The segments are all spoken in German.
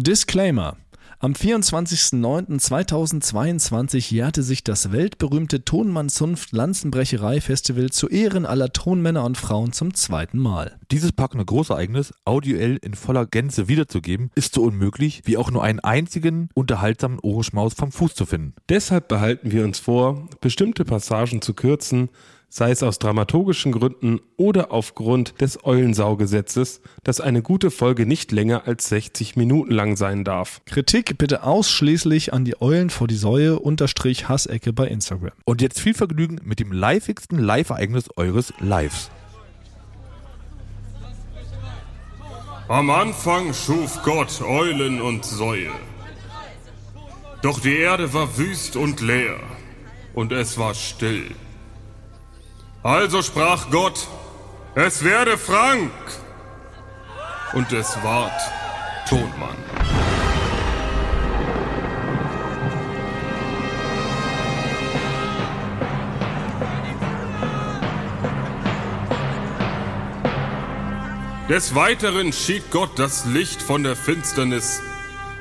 Disclaimer. Am 24.09.2022 jährte sich das weltberühmte Tonmannzunft Lanzenbrecherei Festival zu Ehren aller Tonmänner und Frauen zum zweiten Mal. Dieses packende Großereignis audioell in voller Gänze wiederzugeben, ist so unmöglich, wie auch nur einen einzigen unterhaltsamen Ohrenschmaus vom Fuß zu finden. Deshalb behalten wir uns vor, bestimmte Passagen zu kürzen, sei es aus dramaturgischen Gründen oder aufgrund des Eulensaugesetzes, dass eine gute Folge nicht länger als 60 Minuten lang sein darf. Kritik bitte ausschließlich an die Eulen vor die Säue unterstrich Hassecke bei Instagram. Und jetzt viel Vergnügen mit dem livigsten Live-Ereignis eures Lives. Am Anfang schuf Gott Eulen und Säue. Doch die Erde war wüst und leer, und es war still. Also sprach Gott, es werde Frank. Und es ward Tonmann. Des Weiteren schied Gott das Licht von der Finsternis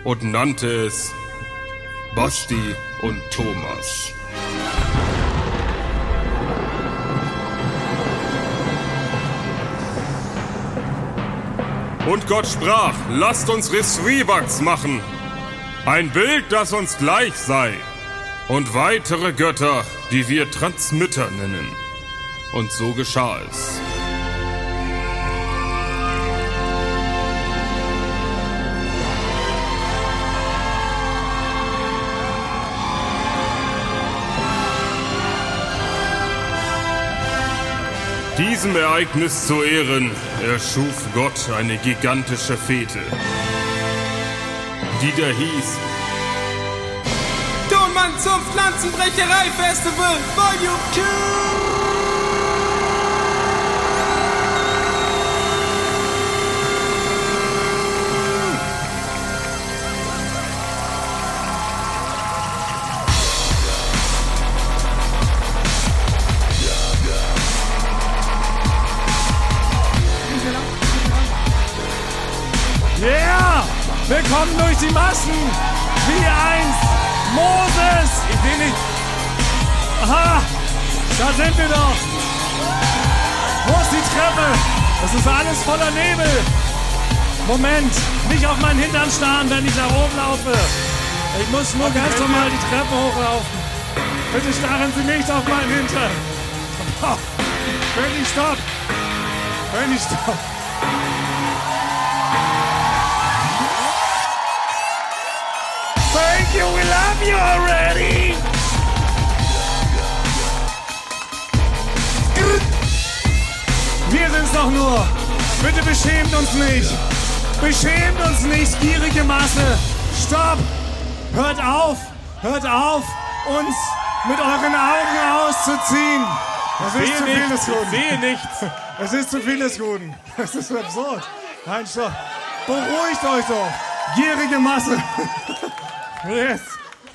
und nannte es Basti und Thomas. Und Gott sprach, lasst uns Risrivax machen, ein Bild, das uns gleich sei, und weitere Götter, die wir Transmitter nennen. Und so geschah es. Diesem Ereignis zu Ehren erschuf Gott eine gigantische Fete, die da hieß Tonmann zum Pflanzenbrecherei Festival Volume 2. durch die Massen! Wie einst Moses! Ich sehe nicht. Aha! Da sind wir doch! Wo ist die Treppe? Das ist alles voller Nebel! Moment! Nicht auf meinen Hintern starren, wenn ich nach oben laufe! Ich muss nur ganz normal die Treppe hochlaufen. Bitte starren Sie nicht auf meinen Hintern! Oh, König, stopp! König, stopp! Thank you, we love you already! Wir sind's doch nur! Bitte beschämt uns nicht! Beschämt uns nicht, gierige Masse! Stopp! Hört auf! Hört auf, uns mit euren Augen auszuziehen! Das ist zu viel des Guten. sehe nichts. Es ist zu viel des Guten. Es ist absurd. Nein, stopp. Beruhigt euch doch. Gierige Masse. Yes.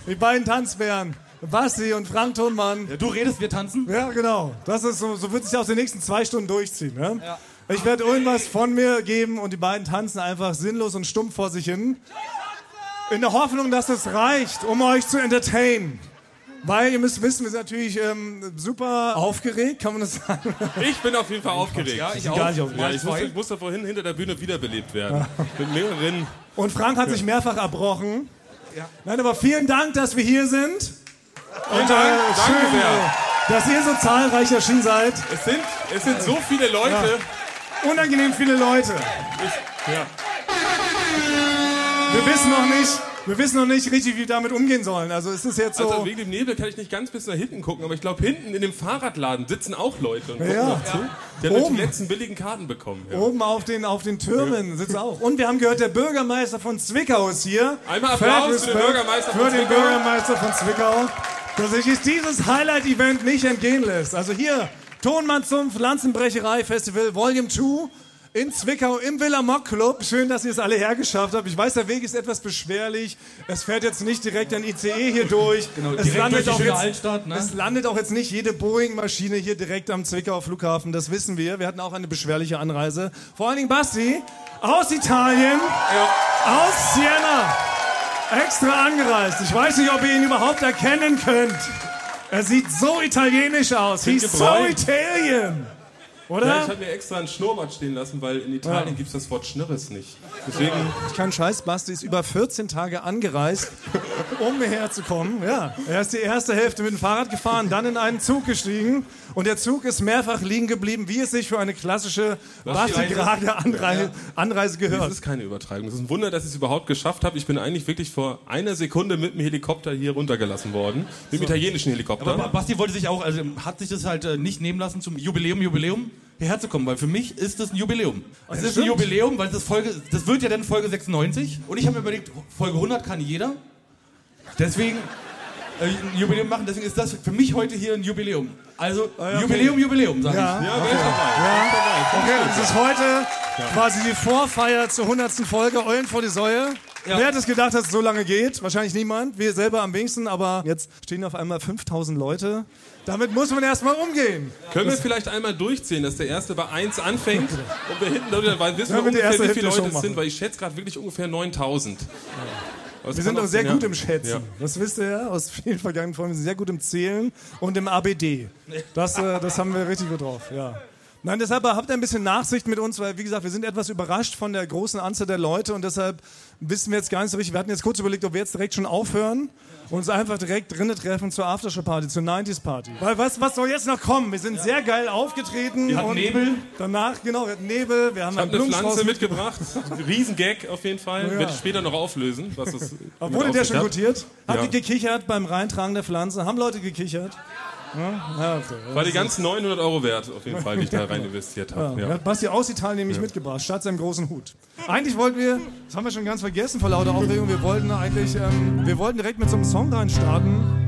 Die beiden Tanzbären. Basti und Frank Thunmann. Ja, du redest, wir tanzen? Ja, genau. Das ist so, so wird sich auch die nächsten zwei Stunden durchziehen. Ne? Ich werde irgendwas von mir geben und die beiden tanzen einfach sinnlos und stumpf vor sich hin. In der Hoffnung, dass es reicht, um euch zu entertainen. Weil ihr müsst wissen, wir sind natürlich ähm, super aufgeregt, kann man das sagen? Ich bin auf jeden Fall aufgeregt. Ja, ich gar nicht aufgeregt. Ja, ich, musste, ich musste vorhin hinter der Bühne wiederbelebt werden. Mit mehreren. Und Frank hat sich mehrfach erbrochen. Nein, aber vielen Dank, dass wir hier sind. Und äh, schön, dass ihr so zahlreich erschienen seid. Es sind, es sind so viele Leute. Unangenehm viele Leute. Ja. Wir wissen noch nicht, wir wissen noch nicht richtig, wie wir damit umgehen sollen. Also es ist jetzt so. Also wegen dem Nebel kann ich nicht ganz bis nach hinten gucken, aber ich glaube, hinten in dem Fahrradladen sitzen auch Leute und gucken Ja. noch zu. Die haben Oben. die letzten billigen Karten bekommen. Ja. Oben auf den, auf den Türmen sitzt auch. Und wir haben gehört, der Bürgermeister von Zwickau ist hier. Einmal Applaus für den Bürgermeister für von den Zwickau. Bürgermeister von Zwickau, dass sich dieses Highlight-Event nicht entgehen lässt. Also hier, Tonmann zum Pflanzenbrecherei Festival Volume 2. in Zwickau im Villa Mock Club. Schön, dass ihr es alle hergeschafft habt. Ich weiß, der Weg ist etwas beschwerlich. Es fährt jetzt nicht direkt ein ICE hier durch. Genau, es, landet durch die auch jetzt, Altstadt, ne? es landet auch jetzt nicht jede Boeing-Maschine hier direkt am Zwickauer Flughafen. Das wissen wir. Wir hatten auch eine beschwerliche Anreise. Vor allen Dingen Basti aus Italien, aus Siena, extra angereist. Ich weiß nicht, ob ihr ihn überhaupt erkennen könnt. Er sieht so italienisch aus. He's so gebräunt. Italian. Ja, Oder? ich habe mir extra ein Schnurrbart stehen lassen, weil in Italien Ja. gibt es das Wort Schnirres nicht. Deswegen, Kein Scheiß, Basti ist über 14 Tage angereist, um hierher zu kommen. Ja, er ist die erste Hälfte mit dem Fahrrad gefahren, dann in einen Zug gestiegen und der Zug ist mehrfach liegen geblieben, wie es sich für eine klassische Lass die Basti Grage Anreise, Anreise das gehört. ist keine Übertreibung. Das ist ein Wunder, dass ich es überhaupt geschafft habe. Ich bin eigentlich wirklich vor einer Sekunde mit dem Helikopter hier runtergelassen worden. Mit dem italienischen Helikopter. Aber Ba- Basti wollte sich auch, also hat sich das halt äh, nicht nehmen lassen, zum Jubiläum, Jubiläum hierher zu kommen, weil für mich ist das ein Jubiläum. Es ist ein. Jubiläum, weil das Folge, das wird ja dann Folge 96 und ich habe mir überlegt, Folge 100 kann jeder. Deswegen äh, ein Jubiläum machen, deswegen ist das für mich heute hier ein Jubiläum. Also okay. Jubiläum, Jubiläum, sage Ja. ich. ja, ich dabei. Okay, das ist heute quasi die Vorfeier zur 100. Folge Eulen vor die Säue. Ja. Wer hätte es gedacht, dass es so lange geht? Wahrscheinlich niemand. Wir selber am wenigsten, aber jetzt stehen auf einmal 5000 Leute. Damit muss man erstmal umgehen. Können wir vielleicht einmal durchziehen, dass der erste bei 1 anfängt und wir hinten weil wissen Ja, wir ungefähr, wie viele Leute es sind, weil ich schätze gerade wirklich ungefähr 9000. Aber es Wir sind auch sehr ja. gut im Schätzen. Ja. Das wisst ihr ja aus vielen vergangenen Folgen. Wir sind sehr gut im Zählen und im ABD. Das, äh, das haben wir richtig gut drauf, ja. Nein, deshalb habt ihr ein bisschen Nachsicht mit uns, weil, wie gesagt, wir sind etwas überrascht von der großen Anzahl der Leute und deshalb wissen wir jetzt gar nicht so richtig. Wir hatten jetzt kurz überlegt, ob wir jetzt direkt schon aufhören und uns einfach direkt drinnen treffen zur Aftershow-Party, zur 90s-Party. Weil was, was soll jetzt noch kommen? Wir sind sehr geil aufgetreten. Wir hatten und Nebel. Danach, genau, wir hatten Nebel, wir haben Ich habe einen eine Pflanze mitgebracht. Riesengag auf jeden Fall. Ja. Werde ich später noch auflösen. Was das Wurde der sich schon hat. gutiert? Habt Ja. ihr gekichert beim Reintragen der Pflanze? Haben Leute gekichert? Ja, ja okay. War die ganzen 900 Euro wert, auf jeden Fall, die ich da rein investiert habe. Ja. Ja. Basti aus Italien nämlich mitgebracht, statt seinem großen Hut. Eigentlich wollten wir, das haben wir schon ganz vergessen vor lauter Aufregung, wir wollten eigentlich, ähm, wir wollten direkt mit so einem Song reinstarten.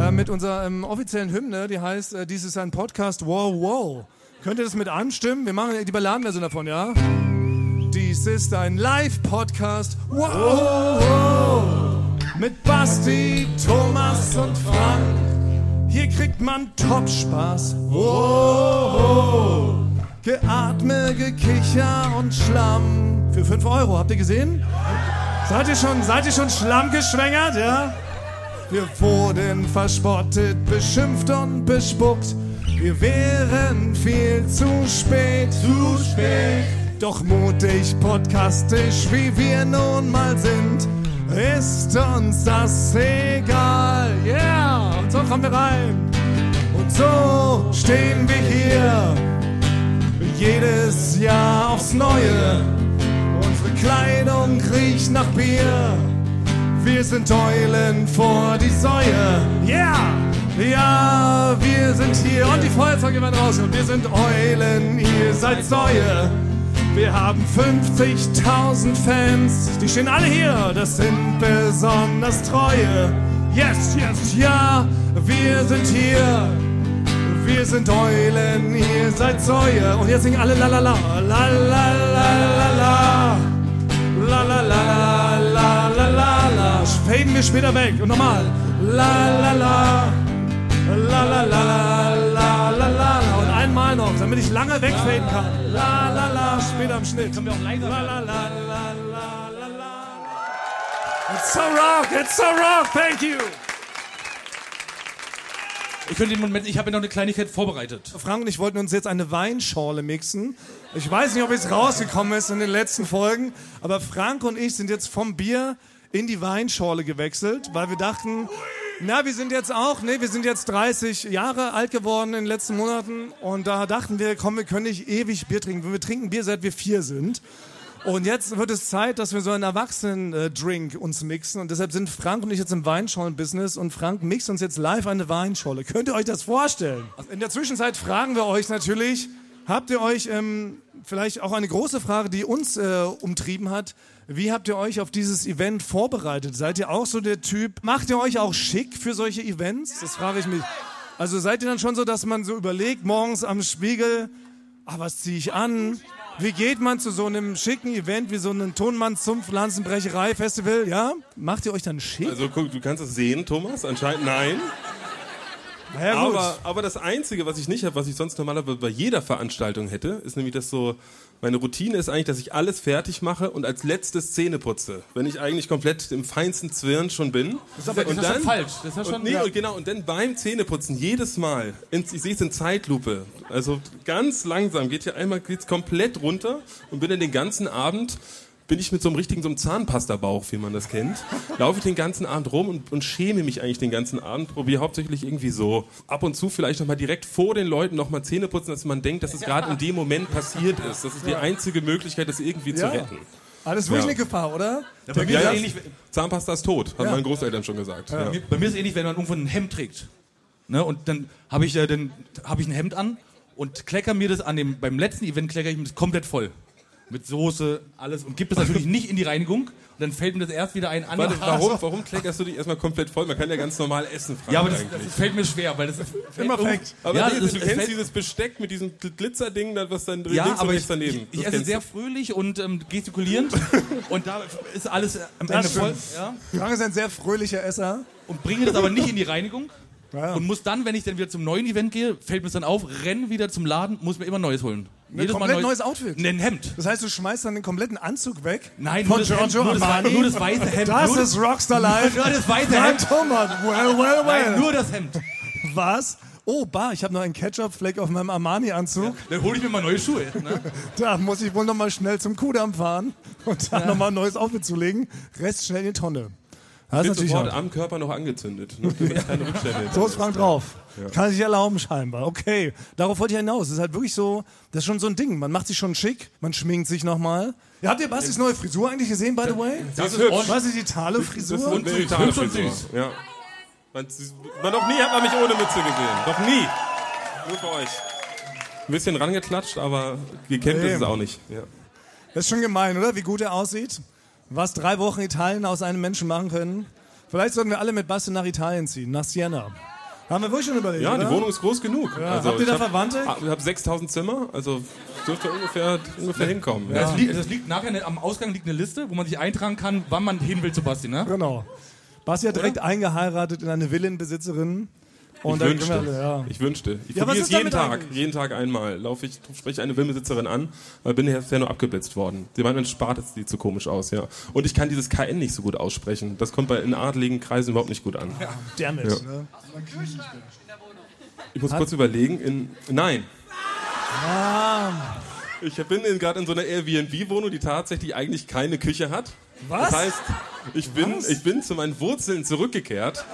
Äh, mit unserer ähm, offiziellen Hymne, die heißt, äh, dies ist ein Podcast, wow, wow. Könnt ihr das mit anstimmen? Wir machen die Balladenversion davon, ja? Dies ist ein Live-Podcast, wow, wow. Mit Basti, Thomas und Frank. Hier kriegt man Top-Spaß. Wow. Geatme, Gekicher und Schlamm. Für 5 Euro, habt ihr gesehen? Seid ihr schon, seid ihr schon schlammgeschwängert, ja? Wir wurden verspottet, beschimpft und bespuckt. Wir wären viel zu spät. Zu spät. Doch mutig, podcastisch, wie wir nun mal sind, ist uns das egal. Yeah! So kommen wir rein. Und so stehen wir hier. Jedes Jahr aufs Neue. Unsere Kleidung riecht nach Bier. Wir sind Eulen vor die Säue. Yeah! Ja, wir sind hier und die Feuerzeuge werden raus. Und wir sind Eulen, ihr seid Säue. Wir haben 50.000 Fans, die stehen alle hier. Das sind besonders treue. Yes, yes, ja, wir sind hier. Wir sind Eulen, ihr seid Säue. Und jetzt singen alle la la la, la la la la la. La la la la la la la. Faden wir später weg. Und nochmal. La la la. La la la la la la. Und einmal noch, damit ich lange wegfaden kann. La la la. Später im Schnitt. Können wir auch leiser La la la la la la la. It's so rock, it's so rock, thank you. Ich könnte den Moment, ich habe ja noch eine Kleinigkeit vorbereitet. Frank und ich wollten uns jetzt eine Weinschorle mixen. Ich weiß nicht, ob es rausgekommen ist in den letzten Folgen, aber Frank und ich sind jetzt vom Bier in die Weinschorle gewechselt, weil wir dachten, na, wir sind jetzt auch, nee, wir sind jetzt 30 Jahre alt geworden in den letzten Monaten und da dachten wir, komm, wir können nicht ewig Bier trinken. Wir trinken Bier, seit wir vier sind. Und jetzt wird es Zeit, dass wir so einen Erwachsenen-Drink uns mixen. Und deshalb sind Frank und ich jetzt im Weinschollen-Business. Und Frank mixt uns jetzt live eine Weinscholle. Könnt ihr euch das vorstellen? In der Zwischenzeit fragen wir euch natürlich, habt ihr euch ähm, vielleicht auch eine große Frage, die uns äh, umtrieben hat. Wie habt ihr euch auf dieses Event vorbereitet? Seid ihr auch so der Typ? Macht ihr euch auch schick für solche Events? Das frage ich mich. Also seid ihr dann schon so, dass man so überlegt, morgens am Spiegel, ah, was ziehe ich an? Wie geht man zu so einem schicken Event wie so einem Tonmann-Zumpf-Lanzenbrecherei-Festival? Ja? Macht ihr euch dann schick? Also guck, du kannst es sehen, Thomas. Anscheinend nein. naja. Aber, aber das Einzige, was ich nicht habe, was ich sonst normalerweise bei jeder Veranstaltung hätte, ist nämlich das so, meine Routine ist eigentlich, dass ich alles fertig mache und als letztes Zähne putze. Wenn ich eigentlich komplett im feinsten Zwirn schon bin. Das ist aber das ist schon falsch. Das ist ja schon, und, nee, und genau, und dann beim Zähneputzen jedes Mal, in, ich sehe es in Zeitlupe, also ganz langsam, geht hier einmal geht's komplett runter und bin dann den ganzen Abend bin ich mit so einem richtigen so einem Zahnpasta-Bauch, wie man das kennt, laufe ich den ganzen Abend rum und, und schäme mich eigentlich den ganzen Abend, probiere hauptsächlich irgendwie so ab und zu vielleicht nochmal direkt vor den Leuten nochmal Zähne putzen, dass man denkt, dass es gerade in dem Moment passiert ist. Das ist die einzige Möglichkeit, das irgendwie zu retten. Alles wirklich Ja. eine Gefahr, oder? Ja, bei, mir Ja, ist ähnlich, Zahnpasta ist tot, haben Ja. meine Großeltern schon gesagt. Ja. bei mir- bei mir ist es ähnlich, wenn man irgendwo ein Hemd trägt. Ne? Und dann habe ich, äh, dann hab ich ein Hemd an und klecker mir das an dem, beim letzten Event klecker ich mir das komplett voll. Mit Soße, alles und gibt es natürlich nicht in die Reinigung. Und dann fällt mir das erst wieder ein an. Warte, warum, warum kleckerst du dich erstmal komplett voll? Man kann ja ganz normal essen, Frank, Ja, aber das, das fällt mir schwer, weil das ist Immer fällt fake. Aber ja, nee, das- du es kennst fällt- dieses Besteck mit diesem Glitzerding, das- was dann Ja, links und aber ich, daneben. ich, ich Das esse sehr du. fröhlich und ähm, gestikulierend und da ist alles am Ende voll. stimmt. Ja? Frank ist ein sehr fröhlicher Esser. Und bringe das aber nicht in die Reinigung. Ja. Und muss dann, wenn ich dann wieder zum neuen Event gehe, fällt mir das dann auf, renn wieder zum Laden, muss mir immer Neues holen. Komplett neues Outfit? Ne, Ein Hemd. Das heißt, du schmeißt dann den kompletten Anzug weg? Nein, Von nur das, Hemd, Giorgio nur, das, nur das weiße Hemd. Das ist Rockstar Live. Nur das weiße Frank Hemd. Thomas. Well, well, well. Nein, nur das Hemd. Was? Oh, bar, ich habe noch einen Ketchup-Fleck auf meinem Armani-Anzug. Dann hole ich mir mal neue Schuhe. Ne? Da muss ich wohl noch mal schnell zum Kudamm fahren und dann noch mal ein neues Outfit zulegen. Rest schnell in die Tonne. Das ist natürlich sofort am Körper noch angezündet. Ne? So ist Frank drauf. Kann sich erlauben scheinbar. Okay, darauf wollte ich hinaus. Es ist halt wirklich so, das ist schon so ein Ding. Man macht sich schon schick, man schminkt sich nochmal. Ja, habt ihr Bastis neue Frisur eigentlich gesehen, by the way? Das ist hübsch. Was ist die Das Thale-Frisur? ist eine hübsch totale und Frisur. süß. Ja. Man, man, noch nie hat man mich ohne Mütze gesehen. Noch nie. Nur für euch. Ein bisschen rangeklatscht, aber gekämmt ist es auch nicht. Ja. Das ist schon gemein, oder? Wie gut er aussieht. Was drei Wochen Italien aus einem Menschen machen können. Vielleicht sollten wir alle mit Basti nach Italien ziehen, nach Siena. Haben wir wirklich schon überlegt, Ja, oder? die Wohnung ist groß genug. Also, Habt ihr da hab- Verwandte? Ich habe 6000 Zimmer, also dürfte ungefähr, ungefähr hinkommen. Ja. Das, liegt, das liegt nachher ne- am Ausgang liegt eine Liste, wo man sich eintragen kann, wann man hin will zu Basti. Ne? Genau. Basti hat direkt eingeheiratet in eine Villenbesitzerin. Und Ich wünschte, alle, ja. ich wünschte. Ich Ja, probiere es jeden Tag, eigentlich? jeden Tag einmal. Laufe ich, spreche eine Filmbesitzerin an, aber bin bisher nur abgeblitzt worden. Sie meinen, spart es sieht so komisch aus, ja. Und ich kann dieses KN nicht so gut aussprechen. Das kommt bei in adligen Kreisen überhaupt nicht gut an. Damit. Ja. Ne? Ich muss kurz überlegen. In, nein. Ah. Ich bin in- gerade in so einer Airbnb-Wohnung, die tatsächlich eigentlich keine Küche hat. Was? Das heißt, ich bin, Was? ich bin zu meinen Wurzeln zurückgekehrt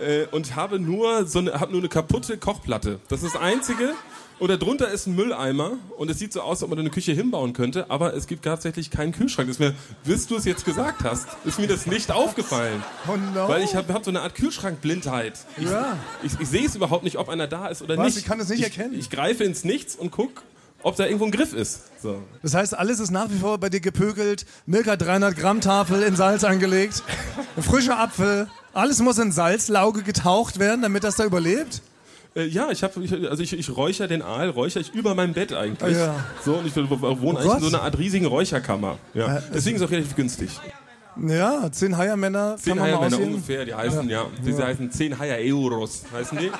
äh, und habe nur, so eine, habe nur eine kaputte Kochplatte. Das ist das Einzige. Und darunter ist ein Mülleimer und es sieht so aus, als ob man da eine Küche hinbauen könnte, aber es gibt tatsächlich keinen Kühlschrank. Das ist mir, bis du es jetzt gesagt hast, ist mir das nicht aufgefallen. Oh no. Weil ich habe hab so eine Art Kühlschrankblindheit. Ich, Ja. ich, ich sehe es überhaupt nicht, ob einer da ist oder Was? nicht. Ich kann es nicht ich, erkennen. Ich greife ins Nichts und guck, ob da irgendwo ein Griff ist. So. Das heißt, alles ist nach wie vor bei dir gepökelt. Milka 300 Gramm Tafel in Salz angelegt. Ein frischer Apfel. Alles muss in Salzlauge getaucht werden, damit das da überlebt. Äh, ja, ich habe, ich, also ich, ich räucher den Aal, räucher ich über meinem Bett eigentlich. Ja. So und ich wohne Oh eigentlich in so einer Art riesigen Räucherkammer. Ja. Äh, Deswegen ist es auch relativ günstig. Ja, zehn Heiermänner Zehn aussehen. ungefähr, die heißen, ja, diese heißen 10 Haier Euros, heißen die.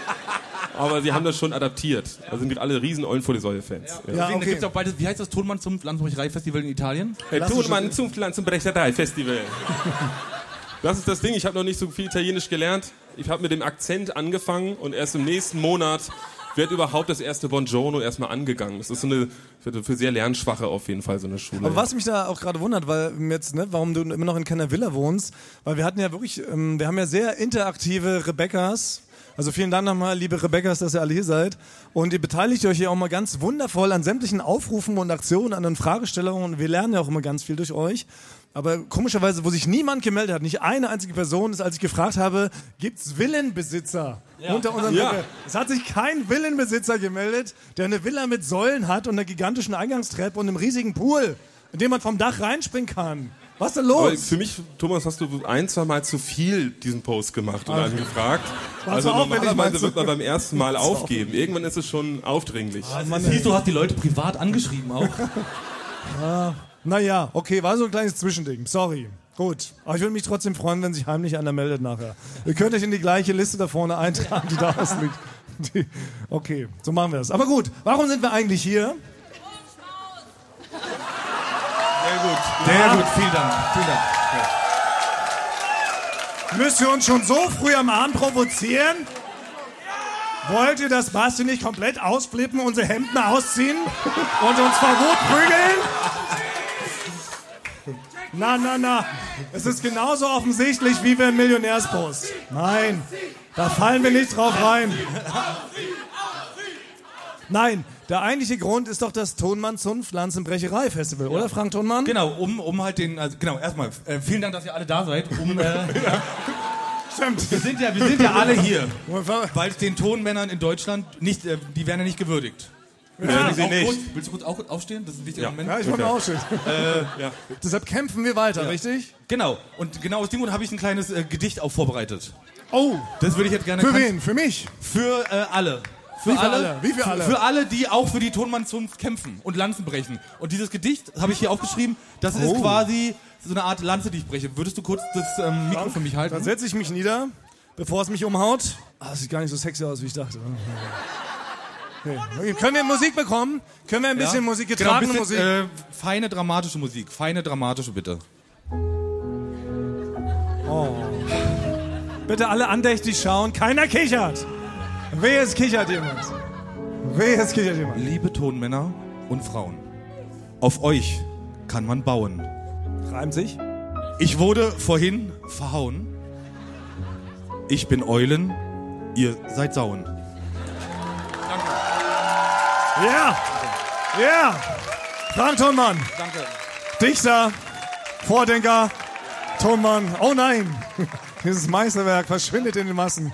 Aber sie haben das schon adaptiert. Also sind alle riesen Eulenfolie-Säule-Fans. Ja. Ja, Deswegen, da okay. gibt's auch beides, wie heißt das Tonmann zum Landbrecherei-Festival in Italien? Herr Thunmann zum Pflanzenbrecherei-Festival. Das ist das Ding, ich habe noch nicht so viel Italienisch gelernt. Ich habe mit dem Akzent angefangen und erst im nächsten Monat wird überhaupt das erste Buongiorno erstmal angegangen. Das ist so eine, für, für sehr Lernschwache auf jeden Fall so eine Schule. Aber was mich da auch gerade wundert, weil jetzt, ne, warum du immer noch in keiner Villa wohnst, weil wir hatten ja wirklich, ähm, wir haben ja sehr interaktive Rebecca's. Also vielen Dank nochmal, liebe Rebecca's, dass ihr alle hier seid. Und ihr beteiligt euch hier auch mal ganz wundervoll an sämtlichen Aufrufen und Aktionen, an den Fragestellungen. Und wir lernen ja auch immer ganz viel durch euch. Aber komischerweise, wo sich niemand gemeldet hat, nicht eine einzige Person, ist, als ich gefragt habe, gibt's Villenbesitzer unter unseren Ja. Rebecca? Es hat sich kein Villenbesitzer gemeldet, der eine Villa mit Säulen hat und einer gigantischen Eingangstreppe und einem riesigen Pool, in dem man vom Dach reinspringen kann. Was ist denn Aber los? für mich, Thomas, hast du ein, zwei Mal zu viel diesen Post gemacht und. War Also aufwendig, meinst normalerweise wird man beim ersten Mal aufgeben. Irgendwann ist es schon aufdringlich. Also es hieß, du hast die Leute privat angeschrieben auch. Naja, okay, war so ein kleines Zwischending. Sorry. Gut. Aber ich würde mich trotzdem freuen, wenn sich heimlich einer meldet nachher. Ihr könnt euch in die gleiche Liste da vorne eintragen, die da ausliegt. Die, okay, so machen wir es. Aber gut, warum sind wir eigentlich hier? Gut. Sehr gut, vielen Dank. Vielen Dank. Müsst ihr uns schon so früh am Abend provozieren? Wollt ihr, dass Basti nicht komplett ausflippen, unsere Hemden ausziehen und uns vor Wut prügeln? Na, na, na. Es ist genauso offensichtlich wie wir im Millionärspost. Nein, da fallen wir nicht drauf rein. Nein, der eigentliche Grund ist doch das Tonmann Zunft Lanzenbrecherei Festival, oder Frank Tonmann? Genau, um, um halt den, also genau, erstmal, äh, vielen Dank, dass ihr alle da seid. Um, äh, Stimmt. wir, sind ja, wir sind ja alle hier, weil es den Tonmännern in Deutschland nicht, äh, die werden ja nicht gewürdigt. Sie Auch nicht. Kurz, willst du kurz auch aufstehen? Das ist ein wichtiger Moment. Ja, ich wollte mal ausstehen. Deshalb kämpfen wir weiter, richtig? Genau, und genau aus dem Grund habe ich ein kleines äh, Gedicht auch vorbereitet. Oh, Das würde ich jetzt gerne... für wen? Für mich? Für äh, alle. Für für alle? Wie für alle? Für alle, die auch für die Tonmannzunft kämpfen und Lanzen brechen. Und dieses Gedicht habe ich hier aufgeschrieben. Das ist Oh. quasi so eine Art Lanze, die ich breche. Würdest du kurz das ähm, Mikro für mich halten? Dann setze ich mich nieder, bevor es mich umhaut. Ah, das sieht gar nicht so sexy aus, wie ich dachte. Okay. Okay, Können wir Musik bekommen? Können wir ein bisschen Musik, genau, getragene ein Musik? bisschen, äh, feine dramatische Musik. Feine dramatische, bitte. Bitte alle andächtig schauen. Keiner kichert. Wehe, es kichert jemand. Wehe, es kichert jemand. Liebe Tonmänner und Frauen, auf euch kann man bauen. Reimt sich? Ich wurde vorhin verhauen. Ich bin Eulen, ihr seid Sauen. Ja. Ja. Frank Tonmann. Danke. Dichter, Vordenker, Tonmann. Oh nein. Dieses Meisterwerk verschwindet in den Massen.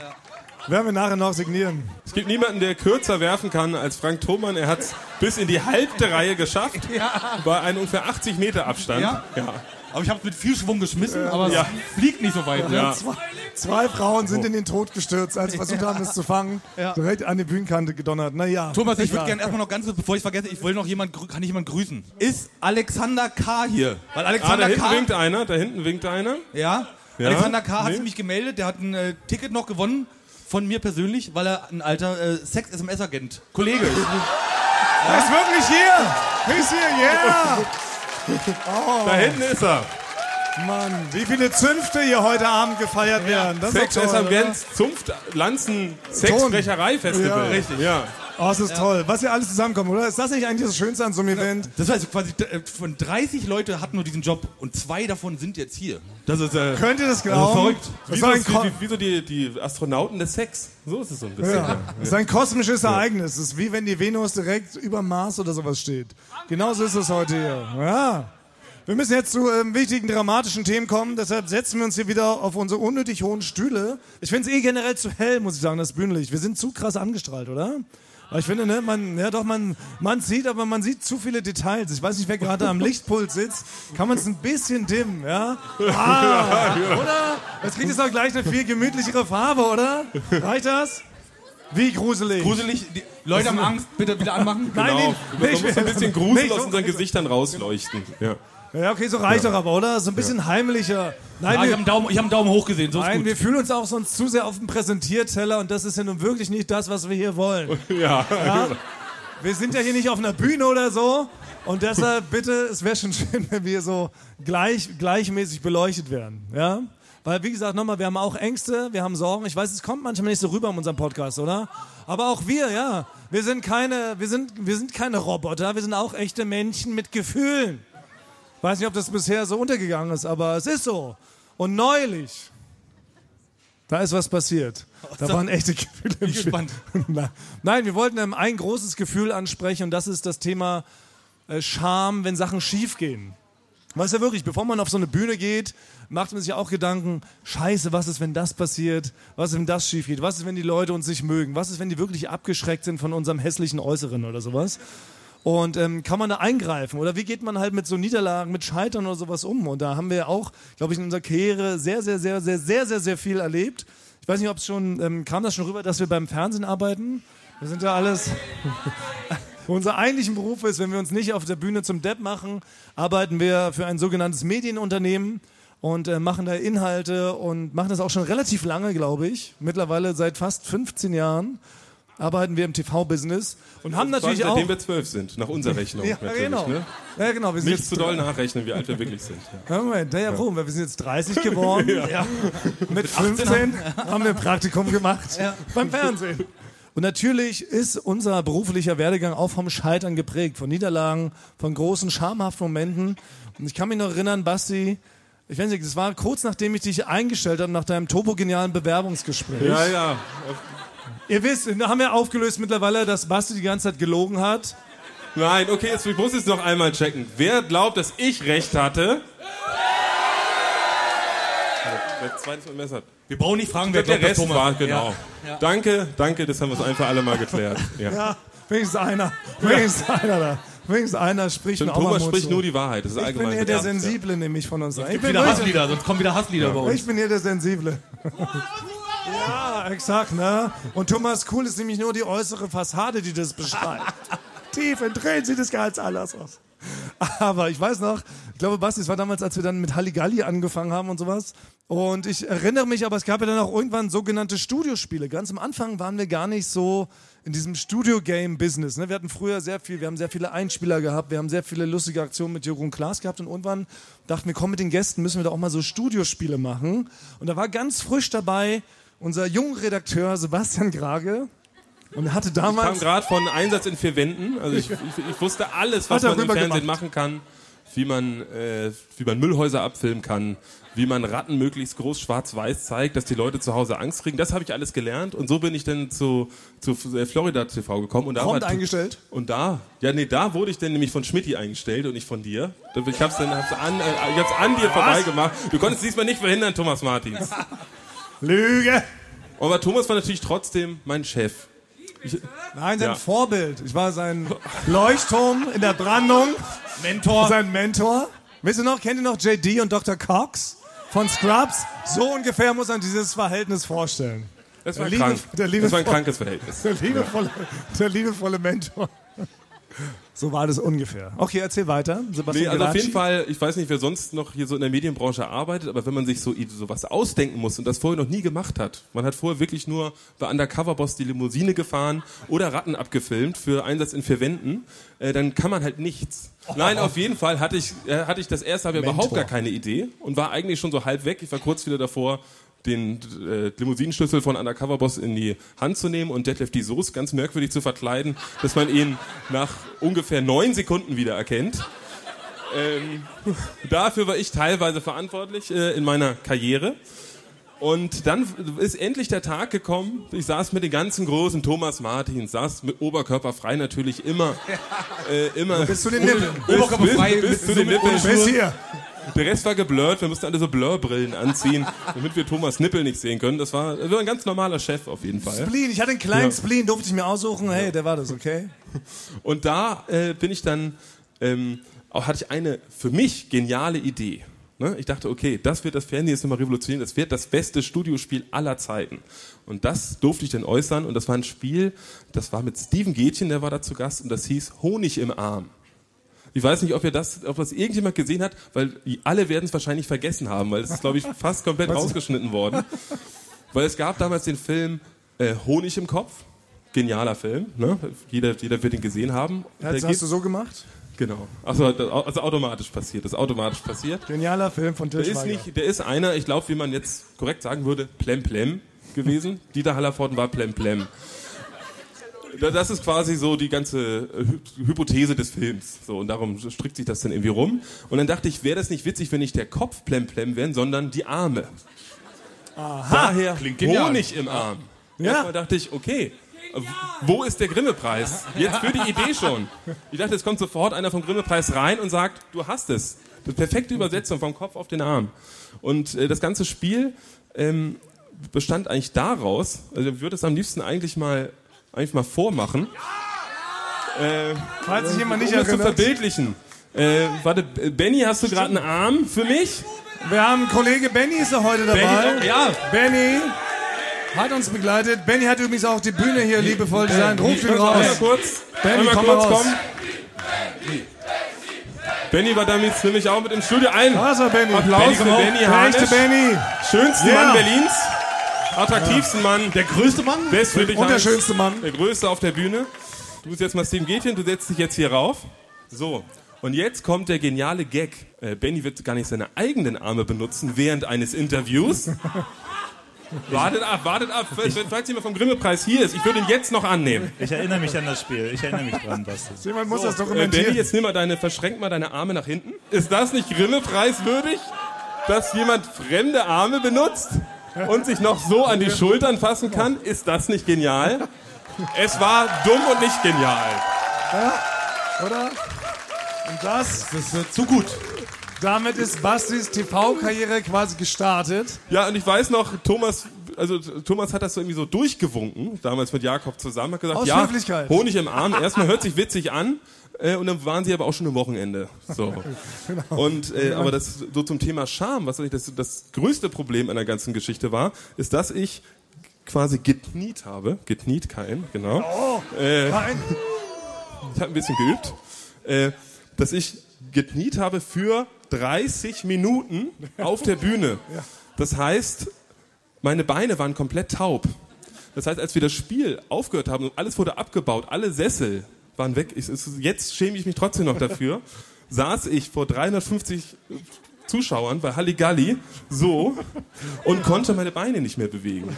Werden wir nachher noch signieren. Es gibt niemanden, der kürzer werfen kann als Frank Thomann. Er hat es bis in die halbte Reihe geschafft. Bei einem ungefähr 80 Meter Abstand. Ja? Aber ich habe mit viel Schwung geschmissen, aber Ja. es fliegt nicht so weit. Ne? Ja. Zwei, zwei Frauen sind in den Tod gestürzt, als sie versucht haben, es zu fangen. Direkt an die Bühnenkante gedonnert. Naja. Thomas, ich würde gerne erstmal noch ganz kurz, bevor ich vergesse, ich will noch jemand, kann ich jemand grüßen? Ist Alexander K. hier? Weil Ah, da Alexander hinten K. winkt einer, da hinten winkt einer. Ja? Ja? Alexander K. hat Nee. sich mich gemeldet, der hat ein äh, Ticket noch gewonnen von mir persönlich, weil er ein alter äh, Sex-SMS-Agent, Kollege ist. Er ist wirklich hier! Er ist hier, yeah! Da hinten ist er. Mann, wie viele Zünfte hier heute Abend gefeiert werden. Das ist Sex toll, oder? Essamgens Zunft Lanzen Sexbrecherei-Festival. Ja. Richtig. Ja. Oh, es ist toll. Was hier alles zusammenkommt, oder? Ist das nicht eigentlich das Schönste an so einem Event? Das heißt quasi, äh, von 30 Leute hatten nur diesen Job und zwei davon sind jetzt hier. Das ist, äh, Könnt ihr das glauben? verrückt. Das Wie ist so, ein, Ko wie, wie so die, die Astronauten des Sex. So ist es so ein bisschen. ja. das ist ein kosmisches Ereignis. Es ist wie wenn die Venus direkt über dem Mars oder sowas steht. Genauso ist es heute hier. Ja. Wir müssen jetzt zu ähm, wichtigen dramatischen Themen kommen, deshalb setzen wir uns hier wieder auf unsere unnötig hohen Stühle. Ich finde es eh generell zu hell, muss ich sagen, das Bühnenlicht. Wir sind zu krass angestrahlt, oder? Aber ich finde, ne, man, ja doch, man, man sieht, aber man sieht zu viele Details. Ich weiß nicht, wer gerade am Lichtpult sitzt. Kann man es ein bisschen dimmen, ja? Ah, oder? Jetzt kriegt es doch gleich eine viel gemütlichere Farbe, oder? Reicht das? Wie gruselig. gruselig. Die Leute haben Angst, bitte wieder anmachen. Nein, Genau. nee, Da muss ein bisschen Grusel so. aus unseren Gesichtern rausleuchten. Ja. Ja, okay, so reicht doch aber, oder? So ein bisschen heimlicher. Nein, Ah, ich wir, habe einen, Daumen- ich hab einen Daumen hoch gesehen, so nein wir fühlen uns auch sonst zu sehr auf dem Präsentierteller und das ist ja nun wirklich nicht das, was wir hier wollen. Ja. Ja? Wir sind ja hier nicht auf einer Bühne oder so und deshalb bitte, es wäre schon schön, wenn wir so gleich, gleichmäßig beleuchtet werden. Ja? Weil, wie gesagt, nochmal, wir haben auch Ängste, wir haben Sorgen. Ich weiß, es kommt manchmal nicht so rüber in unserem Podcast, oder? Aber auch wir, ja. Wir sind keine, wir sind, wir sind keine Roboter, wir sind auch echte Menschen mit Gefühlen. Weiß nicht, ob das bisher so untergegangen ist, aber es ist so. Und neulich, da ist was passiert. Da waren echte Gefühle im Spiel. gespannt. Na- Nein, wir wollten ähm, ein großes Gefühl ansprechen und das ist das Thema äh, Scham, wenn Sachen schief gehen. Weißt du wirklich, bevor man auf so eine Bühne geht, macht man sich auch Gedanken, scheiße, was ist, wenn das passiert? Was ist, wenn das schief geht? Was ist, wenn die Leute uns nicht mögen? Was ist, wenn die wirklich abgeschreckt sind von unserem hässlichen Äußeren oder sowas? Und ähm, kann man da eingreifen? Oder wie geht man halt mit so Niederlagen, mit Scheitern oder sowas um? Und da haben wir auch, glaube ich, in unserer Karriere sehr, sehr, sehr, sehr, sehr, sehr, sehr viel erlebt. Ich weiß nicht, ob es schon, ähm, kam das schon rüber, dass wir beim Fernsehen arbeiten? Wir sind ja alles. Unser eigentlichen Beruf ist, wenn wir uns nicht auf der Bühne zum Depp machen, arbeiten wir für ein sogenanntes Medienunternehmen und äh, machen da Inhalte und machen das auch schon relativ lange, glaube ich. Mittlerweile seit fast 15 Jahren arbeiten wir im TV-Business und haben natürlich Seitdem auch. wir zwölf sind, nach unserer Rechnung. Ja, natürlich, genau. Ne? Ja, genau. Wir sind Nicht jetzt zu doll nachrechnen, wie alt wir wirklich sind. Ja. Ja, Moment, ja, ja, warum? Weil wir sind jetzt 30 geworden. ja. Mit 15 haben wir ein Praktikum gemacht beim Fernsehen. Und natürlich ist unser beruflicher Werdegang auch vom Scheitern geprägt, von Niederlagen, von großen, schamhaften Momenten. Und ich kann mich noch erinnern, Basti, ich weiß nicht, das war kurz nachdem ich dich eingestellt habe, nach deinem turbogenialen Bewerbungsgespräch. ja, ja. Ihr wisst, haben wir aufgelöst mittlerweile, dass Basti die ganze Zeit gelogen hat. Nein, okay, jetzt, ich muss jetzt noch einmal checken. Wer glaubt, dass ich recht hatte? Wer zweites Mal Messer hat. Wir brauchen nicht fragen, wer Der Rest Thomas. war, genau. Ja. Danke, danke, das haben wir uns einfach alle mal geklärt. Ja. Ja, wenigstens einer. Wenigstens einer da. Wenigstens einer spricht Stimmt, Thomas spricht zu. nur die Wahrheit, das ist Ich allgemein bin hier der. Sensible nämlich von uns. Ich Gibt bin, wieder Hasslieder, sonst kommen wieder Hasslieder bei uns. ich bin hier der Sensible. Ja, exakt, ne? Und Thomas Kuhl ist nämlich nur die äußere Fassade, die das beschreibt. Tief in Tränen sieht es ganz anders aus. Aber ich weiß noch, ich glaube, Basti, es war damals, als wir dann mit Halligalli angefangen haben und sowas. Und ich erinnere mich, aber es gab ja dann auch irgendwann sogenannte Studiospiele. Ganz am Anfang waren wir gar nicht so in diesem Studio-Game-Business. Ne? Wir hatten früher sehr viel, wir haben sehr viele Einspieler gehabt, wir haben sehr viele lustige Aktionen mit Jürgen Klaas gehabt und irgendwann dachten wir, komm, mit den Gästen müssen wir da auch mal so Studiospiele machen. Und da war ganz frisch dabei unser junger Redakteur Sebastian Grage. Und hatte Ich kam damals. gerade von Einsatz in vier Wänden. Also ich, ich, ich wusste alles, was man im Fernsehen gemacht. machen kann. Wie man, äh, wie man Müllhäuser abfilmen kann. Wie man Ratten möglichst groß schwarz-weiß zeigt, dass die Leute zu Hause Angst kriegen. Das habe ich alles gelernt. Und so bin ich dann zu, zu äh, Florida TV gekommen. Und da Prompt war- eingestellt? Und da, ja nee, da wurde ich dann nämlich von Schmidti eingestellt und nicht von dir. Ich dann hab's an, äh, ich hab's an dir vorbeigemacht. Du konntest diesmal nicht verhindern, Thomas Martins. Lüge! Aber Thomas war natürlich trotzdem mein Chef. Nein, sein Ja. Vorbild. Ich war sein Leuchtturm in der Brandung. Mentor. Sein Mentor. Wisst ihr noch, kennt ihr noch JD und Dr. Cox von Scrubs? So ungefähr muss man dieses Verhältnis vorstellen. Das war Der Liebe- krank. der das war ein krankes Verhältnis. Der liebevolle, der liebevolle Mentor. So war das ungefähr. Okay, erzähl weiter. Sebastian Nee, also auf jeden Fall, ich weiß nicht, wer sonst noch hier so in der Medienbranche arbeitet, aber wenn man sich so, so was ausdenken muss und das vorher noch nie gemacht hat, man hat vorher wirklich nur bei Undercover-Boss die Limousine gefahren oder Ratten abgefilmt für Einsatz in vier Wänden, äh, dann kann man halt nichts. Nein, auf jeden Fall hatte ich, äh, hatte ich das erste Mal überhaupt gar keine Idee und war eigentlich schon so halb weg. Ich war kurz wieder davor, den äh, Limousinenschlüssel von Undercover Boss in die Hand zu nehmen und Detlef die Soße ganz merkwürdig zu verkleiden, dass man ihn nach ungefähr neun Sekunden wieder erkennt. Ähm, dafür war ich teilweise verantwortlich äh, in meiner Karriere. Und dann ist endlich der Tag gekommen. Ich saß mit den ganzen großen Thomas Martins, saß mit Oberkörper frei natürlich immer, äh, immer Bis zu den Nippeln. bis, Oberkörperfrei, bis, bis mit- zu den Nippeln. Bis hier. Der Rest war geblurrt, wir mussten alle so Blurrbrillen anziehen, damit wir Thomas Nippel nicht sehen können. Das war, das war ein ganz normaler Chef auf jeden Fall. Spleen. Ich hatte einen kleinen Ja. Spleen, durfte ich mir aussuchen. Hey, der war das, okay? Und da äh, bin ich dann, ähm, auch hatte ich eine für mich geniale Idee. Ne? Ich dachte, okay, das wird das Fernsehen jetzt nochmal revolutionieren, das wird das beste Studiospiel aller Zeiten. Und das durfte ich dann äußern und das war ein Spiel, das war mit Steven Gätchen, der war da zu Gast und das hieß Honig im Arm. Ich weiß nicht, ob ihr das, ob das irgendjemand gesehen hat, weil alle werden es wahrscheinlich vergessen haben, weil es ist, glaube ich, fast komplett rausgeschnitten worden. Weil es gab damals den Film äh, Honig im Kopf. Genialer Film, ne? Jeder, jeder wird ihn gesehen haben. Der Das hast du so gemacht? Genau. Das- also automatisch passiert. Das ist automatisch passiert. Genialer Film von Til Der ist nicht, der ist einer, ich glaube, wie man jetzt korrekt sagen würde, Plem Plem gewesen. Dieter Hallervorden war Plem Plem. Da- Das ist quasi so die ganze äh, Hy- Hypothese des Films. So, und darum strickt sich das dann irgendwie rum. Und dann dachte ich, wäre das nicht witzig, wenn nicht der Kopf Plem Plem wären, sondern die Arme. Daher genial. Honig im Arm. Ja. Erstmal dachte ich, okay, wo ist der Grimme-Preis? Jetzt für die Idee schon. Ich dachte, es kommt sofort einer vom Grimme-Preis rein und sagt, du hast es. Das perfekte Übersetzung vom Kopf auf den Arm. Und äh, das ganze Spiel ähm, bestand eigentlich daraus, also ich würde es am liebsten eigentlich mal, eigentlich mal vormachen. Äh, Falls sich jemand um nicht das zu verbildlichen. Äh, warte, Benny, hast du gerade einen Arm für mich? Wir haben Kollege Benny ist ja heute dabei. Benny, ja. Benny hat uns begleitet. Benny hat übrigens auch die Bühne hier liebevoll designt. Ruf ihn raus. kurz, Benny, einmal komm mal kurz raus. kommen. Benny war damit nämlich auch mit im Studio. Ein er, Benny. Applaus Benny, für. Benny Harnisch. Benny. Schönsten Ja. Mann Berlins. Attraktivsten Mann. Der größte Mann? Dich Und der schönste Mann. Der größte auf der Bühne. Du bist jetzt mal Steven Gätchen, du setzt dich jetzt hier rauf. So. Und jetzt kommt der geniale Gag. Äh, Benny wird gar nicht seine eigenen Arme benutzen während eines Interviews. wartet ab, wartet ab. Falls jemand vom Grimme-Preis hier ist, ich würde ihn jetzt noch annehmen. Ich erinnere mich an das Spiel. Ich erinnere mich dran, Basti. Jemand muss das Äh, dokumentieren. Benny, jetzt nimm mal deine, verschränk mal deine Arme nach hinten. Ist das nicht Grimme-Preis würdig, dass jemand fremde Arme benutzt und sich noch so an die Schultern fassen kann? Ist das nicht genial? Es war dumm und nicht genial. Oder? Und das, Das ist zu gut. damit ist Bastis TV-Karriere quasi gestartet. Ja, und ich weiß noch, Thomas, also Thomas hat das so irgendwie so durchgewunken, damals mit Jakob zusammen, hat gesagt, Aus ja, Höflichkeit. Honig im Arm, erstmal hört sich witzig an, äh, und dann waren sie aber auch schon am Wochenende. So. Genau. Und äh, aber das so zum Thema Scham, was eigentlich das, das größte Problem an der ganzen Geschichte war, ist, dass ich quasi gekniet habe, gekniet kein, genau. Oh. Äh, Nein. ich habe ein bisschen geübt, äh, dass ich gekniet habe für 30 Minuten auf der Bühne. Das heißt, meine Beine waren komplett taub. Das heißt, als wir das Spiel aufgehört haben und alles wurde abgebaut, alle Sessel waren weg. Ich, jetzt schäme ich mich trotzdem noch dafür. saß ich vor 350 Zuschauern bei Halligalli so und konnte meine Beine nicht mehr bewegen.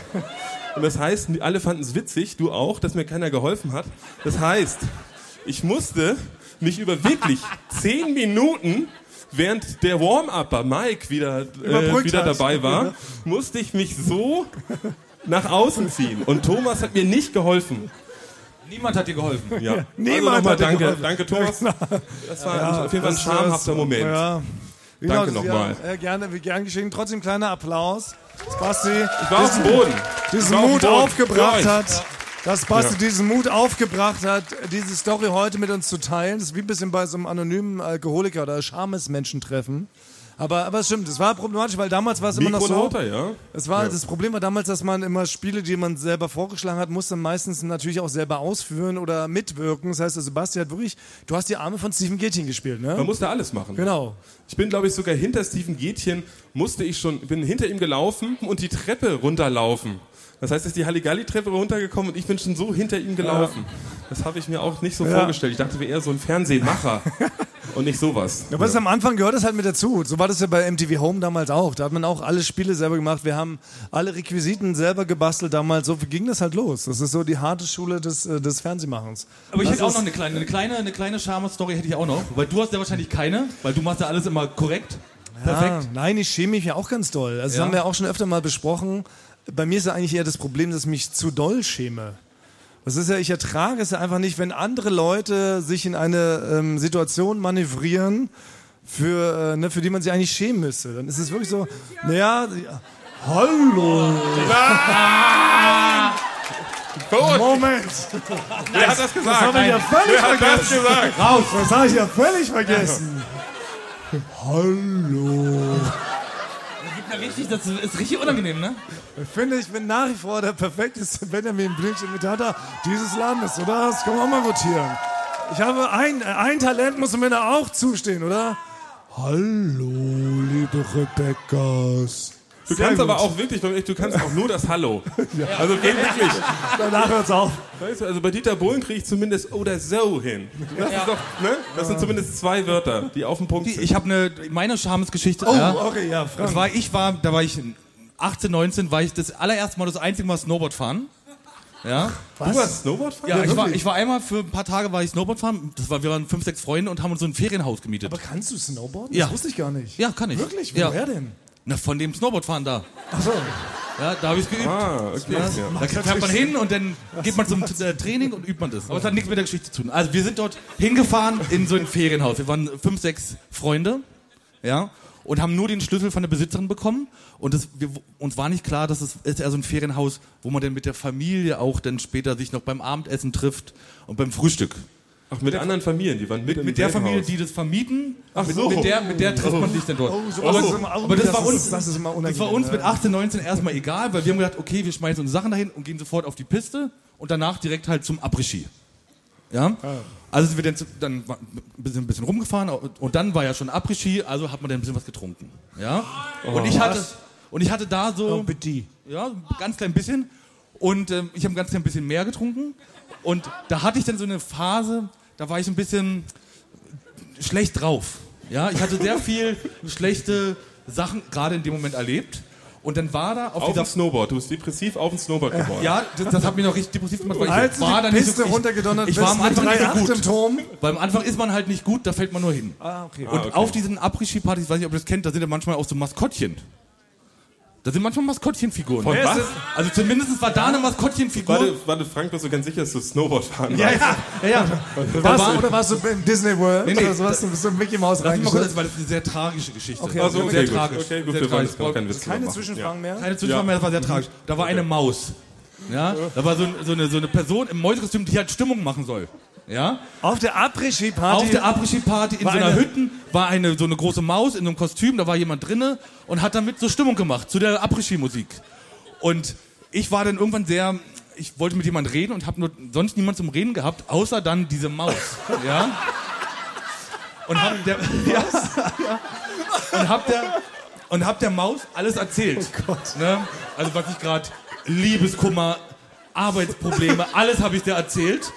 Und das heißt, alle fanden es witzig, du auch, dass mir keiner geholfen hat. Das heißt, ich musste mich über wirklich zehn Minuten, während der Warm-Upper Mike wieder, äh, wieder dabei war, musste ich mich so nach außen ziehen. Und Thomas hat mir nicht geholfen. Niemand hat dir geholfen. Ja. Niemand also nochmal hat dir danke, geholfen. danke Thomas. Das war auf jeden Fall ein schamhafter Moment. Ja. Danke nochmal. Ja, gerne, wie gern geschehen. Trotzdem kleiner Applaus. Dass Basti Ich war auf dem Boden. diesen Mut Boden. aufgebracht euch. hat. Dass Basti Ja. diesen Mut aufgebracht hat, diese Story heute mit uns zu teilen. Das ist wie ein bisschen bei so einem anonymen Alkoholiker oder Schamesmenschen-Treffen. Aber, aber es stimmt, es war problematisch, weil damals war es immer noch so. Ja. Es war, Ja. Das Problem war damals, dass man immer Spiele, die man selber vorgeschlagen hat, musste meistens natürlich auch selber ausführen oder mitwirken. Das heißt, also Basti hat wirklich, du hast die Arme von Stephen Gätchen gespielt, ne? Man musste alles machen. Genau. Ich bin, glaube ich, sogar hinter Steven Gätchen, musste ich schon, bin hinter ihm gelaufen und die Treppe runterlaufen. Das heißt, ist die Halligalli-Treppe runtergekommen und ich bin schon so hinter ihm gelaufen. Das habe ich mir auch nicht so Ja. vorgestellt. Ich dachte, wir eher so ein Fernsehmacher und nicht sowas. Ja, aber das am Anfang gehört das halt mit dazu. So war das ja bei MTV Home damals auch. Da hat man auch alle Spiele selber gemacht. Wir haben alle Requisiten selber gebastelt damals. So ging das halt los. Das ist so die harte Schule des, äh, des Fernsehmachens. Aber ich Das hätte auch noch eine kleine, eine kleine, eine kleine Charme-Story hätte ich auch noch. Weil du hast ja wahrscheinlich keine, weil du machst ja alles immer korrekt. Perfekt. Ah, nein, ich schäme mich ja auch ganz doll. Also das Ja. haben wir auch schon öfter mal besprochen. Bei mir ist ja eigentlich eher das Problem, dass ich mich zu doll schäme. Das ist ja, ich ertrage es ja einfach nicht, wenn andere Leute sich in eine ähm, Situation manövrieren, für, äh, ne, für die man sich eigentlich schämen müsste. Dann ist es wirklich so, naja, ja, hallo. Gut, Moment. wer hat das gesagt? Das habe ich ja völlig wer hat das vergessen. gesagt? Raus! Das habe ich ja völlig vergessen. Hallo. Richtig, das ist richtig unangenehm, ne? Ich finde, ich bin nach wie vor der perfekteste Benjamin Blümchen-Imitator dieses Landes, oder? Das können wir auch mal votieren. Ich habe ein, ein Talent, muss mir da auch zustehen, oder? Hallo, liebe Rebecca's. Du Sehr kannst gut. aber auch wirklich, du kannst auch nur das Hallo. Also geht wirklich. Danach hört's auf. Weißt du, also bei Dieter Bohlen kriege ich zumindest oder so hin. Das ist doch, ne? Das sind zumindest zwei Wörter, die auf dem Punkt sind. Ich habe eine, meine Schamesgeschichte. Oh, ja. okay, ja, Das Frank. war, ich war, da war ich 18, 19, war ich das allererste Mal das einzige Mal Snowboard fahren. Ja. du warst Snowboard fahren? Ja, ich war, ich war einmal für ein paar Tage war ich Snowboard fahren. Das war, wir waren fünf, sechs Freunde und haben uns so ein Ferienhaus gemietet. Aber kannst du Snowboarden? Ja. Das wusste ich gar nicht. ja, kann ich. Wirklich? Ja. Woher denn? Na, von dem Snowboardfahren da. Achso. Ja, da habe ich geübt. Ah, okay. Ja. Da fährt man hin und dann geht man zum äh, Training und übt man das. Aber es hat nichts mit der Geschichte zu tun. Also wir sind dort hingefahren in so ein Ferienhaus. Wir waren fünf, sechs Freunde, ja, und haben nur den Schlüssel von der Besitzerin bekommen. Und das, wir, uns war nicht klar, dass es ist eher so ein Ferienhaus, wo man dann mit der Familie auch dann später sich noch beim Abendessen trifft und beim Frühstück. Ach, mit anderen Familien, die waren mit, mit, mit der Familie, die das vermieten. Ach mit, so. mit, der, mit der trifft man sich dann dort. Oh, so- aber, das ist immer- aber das, das war ist- uns, das ist immer das unangenehm, war uns ja. mit 18, 19 erstmal egal, weil wir haben gedacht, okay, wir schmeißen unsere Sachen dahin und gehen sofort auf die Piste und danach direkt halt zum Après-Ski. Ja? Also sind wir dann, dann ein bisschen, rumgefahren und, dann war ja schon Après-Ski, also hat man dann ein bisschen was getrunken. Ja? Und ich hatte, und ich hatte da so, ja, ein ganz klein bisschen und ähm, ich habe ein ganz klein bisschen mehr getrunken und da hatte ich dann so eine Phase, da war ich ein bisschen schlecht drauf. Ja, ich hatte sehr viel schlechte Sachen gerade in dem Moment erlebt. Und dann war da auf, Auf dieser dem Snowboard, du bist depressiv auf dem Snowboard geworden. ja, das, das hat mich noch richtig depressiv gemacht, weil Als ich war du da die nicht Piste so, ich, runtergedonnert ich war am Anfang nicht so 3,8 gut. im Turm. Weil am Anfang ist man halt nicht gut, da fällt man nur hin. Ah, okay. Und okay. auf diesen Après-Ski-Partys, ich weiß nicht, ob ihr das kennt, da sind ja manchmal auch so Maskottchen. Da sind manchmal Maskottchenfiguren. Von was? Also zumindest war da eine Maskottchenfigur. Warte, warte, Frank, bist du ganz sicher, dass du Snowboard fahren Ja, warst? ja, ja. ja. Warst war, oder warst du in Disney World? Nee, nee, oder so hast du bist du in Mickey Mouse Lass mich mal kurz, reingestellt? weil das ist eine sehr tragische Geschichte. Okay, Also, okay, sehr gut. tragisch. Okay, gut, sehr wir tragisch. drüber Keine machen. Zwischenfragen mehr? Keine Zwischenfrage mehr, das war sehr tragisch. Da war eine Maus. Ja, da war so, so, eine, so eine Person im Mäusekostüm, die halt Stimmung machen soll. Ja, Auf der Après-Ski-Party. auf der Après-Ski-Party in so einer eine- Hütten war eine, so eine große Maus in so einem Kostüm, da war jemand drinne und hat damit so Stimmung gemacht zu der Après-Ski-Musik. Und ich war dann irgendwann sehr, ich wollte mit jemand reden und habe nur sonst niemand zum Reden gehabt, außer dann diese Maus. Ja. Und hab der, ja, ja. und hab der, und hab der Maus alles erzählt. Ne? Also was ich gerade, Liebeskummer, Arbeitsprobleme, alles habe ich dir erzählt.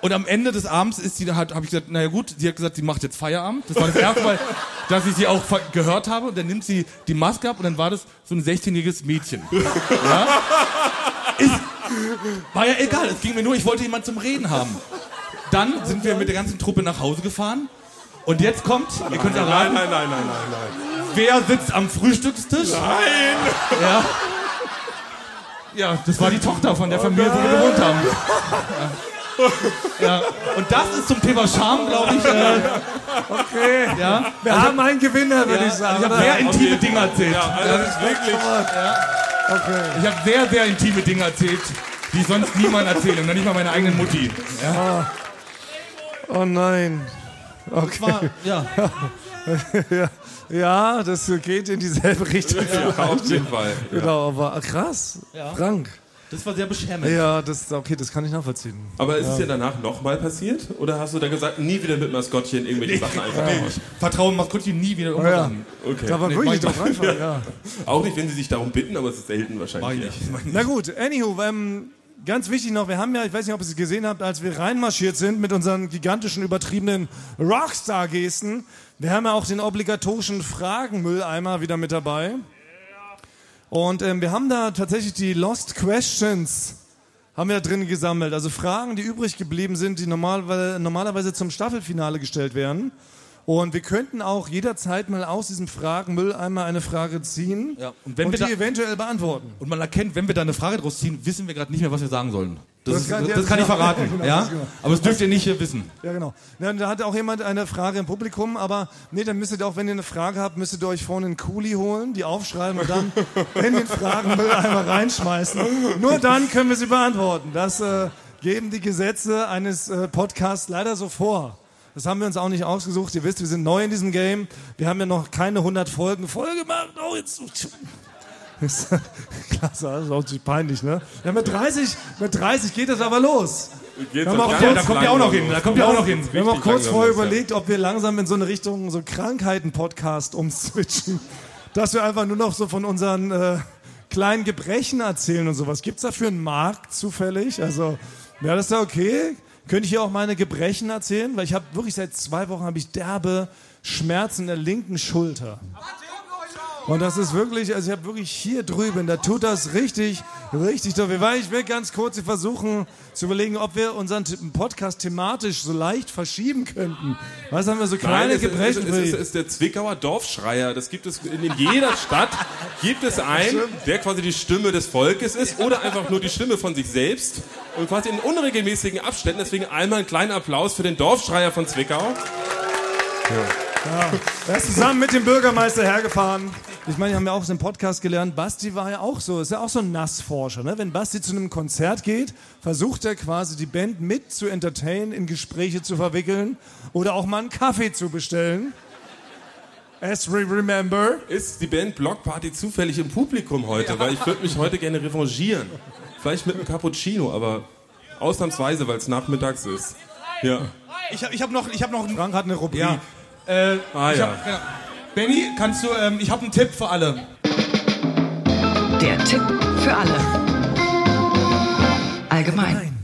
Und am Ende des Abends ist sie halt, habe ich gesagt, naja gut, sie hat gesagt, sie macht jetzt Feierabend. Das war das erste Mal, dass ich sie auch gehört habe. Und dann nimmt sie die Maske ab und dann war das so ein 16-jähriges Mädchen. Ja? Ist, war ja egal, es ging mir nur, ich wollte jemanden zum Reden haben. Dann sind wir mit der ganzen Truppe nach Hause gefahren. Und jetzt kommt, ihr könnt Nein, erraten, nein, nein, nein, nein, nein. wer sitzt am Frühstückstisch? Nein! Ja. Ja, das war die Tochter von der Familie, wo wir gewohnt haben. Ja. ja. Und das ist zum Thema Scham, glaube ich. Äh, Okay. ja. Wir haben einen Gewinner, würde ich Ja, sagen. ich habe sehr intime Dinge erzählt. Ja, also das ist wirklich. Okay. Ich habe sehr, sehr intime Dinge erzählt, die sonst niemand erzählt. Und dann nicht mal meine eigenen Mutti. Ja. Oh nein. Das war, ja. Ja, das geht in dieselbe Richtung. Ja, auf jeden Fall. Genau, aber krass. Ja. Frank. Das war sehr beschämend. Ja, das, okay, das kann ich nachvollziehen. Aber ist es ja danach nochmal passiert? Oder hast du da gesagt, nie wieder mit Maskottchen irgendwelche Sachen einfach Nee, machen? ich vertraue Maskottchen nie wieder irgendwas Ja. Okay. Da war Nee, wirklich doch einfach, ja. Auch nicht, wenn sie sich darum bitten, aber es ist selten wahrscheinlich. Na gut, anywho, ähm, ganz wichtig noch, wir haben ja, ich weiß nicht, ob ihr es gesehen habt, als wir reinmarschiert sind mit unseren gigantischen, übertriebenen Rockstar-Gesten, wir haben ja auch den obligatorischen Fragenmülleimer wieder mit dabei. Und ähm, wir haben da tatsächlich die Lost Questions haben wir da drin gesammelt. Also Fragen, die übrig geblieben sind, die normalerweise, normalerweise zum Staffelfinale gestellt werden. Und wir könnten auch jederzeit mal aus diesem Fragenmülleimer eine Frage ziehen Ja, und und die eventuell beantworten. Und man erkennt, wenn wir da eine Frage draus ziehen, wissen wir gerade nicht mehr, was wir sagen sollen. Das, Das ist, kann- das, das kann ich verraten. Genau, ja? genau. Aber das dürft ihr nicht äh, wissen. Ja, genau. Ja, da hatte auch jemand eine Frage im Publikum, aber nee, dann müsstet ihr auch, wenn ihr eine Frage habt, müsstet ihr euch vorne einen Kuli holen, die aufschreiben und dann in den Fragenmülleimer reinschmeißen. Nur dann können wir sie beantworten. Das äh, geben die Gesetze eines äh, Podcasts leider so vor. Das haben wir uns auch nicht ausgesucht. Ihr wisst, wir sind neu in diesem Game. Wir haben ja noch keine 100 Folgen voll gemacht. Oh, jetzt. Ist, klasse, das ist auch ziemlich peinlich, ne? Ja, mit 30, mit 30 geht das aber los. Geht's haben doch auch kurz- da kommt ihr auch noch hin. Da kommt ihr auch noch hin. Wir haben auch kurz vorher ist, ja. überlegt, ob wir langsam in so eine Richtung so Krankheiten-Podcast umswitchen. Dass wir einfach nur noch so von unseren äh, kleinen Gebrechen erzählen und sowas. Gibt's dafür einen Markt zufällig? Also, wäre das da okay? Könnte ich hier auch meine Gebrechen erzählen? Weil ich habe wirklich seit zwei Wochen habe ich derbe Schmerzen in der linken Schulter. Und das ist wirklich, also ich habe wirklich hier drüben, da tut das richtig, richtig. Weil Ich will ganz kurz versuchen zu überlegen, ob wir unseren Podcast thematisch so leicht verschieben könnten. Was haben wir so kleine Nein, Gebrechen? es, es, es, ist der Zwickauer Dorfschreier. Das gibt es in, in jeder Stadt. Gibt es einen, der quasi die Stimme des Volkes ist oder einfach nur die Stimme von sich selbst und quasi in unregelmäßigen Abständen. Deswegen einmal einen kleinen Applaus für den Dorfschreier von Zwickau. er ist zusammen mit dem Bürgermeister hergefahren. Ich meine, wir haben ja auch so im Podcast gelernt, Basti war ja auch so, ist ja auch so ein Nassforscher. Ne? Wenn Basti zu einem Konzert geht, versucht er quasi die Band mit zu entertainen, in Gespräche zu verwickeln oder auch mal einen Kaffee zu bestellen. As we remember. Ist die Band Block Party zufällig im Publikum heute? Weil ich würde mich heute gerne revanchieren. Vielleicht mit einem Cappuccino, aber ausnahmsweise, weil es nachmittags ist. Ja. Ich habe ich hab noch, ich hab noch einen. Frank hat eine Rubrik. Ja. Äh, Ah ich ja. hab, genau. Benny, kannst du, ähm, ich habe einen Tipp für alle. Der Tipp für alle. Allgemein.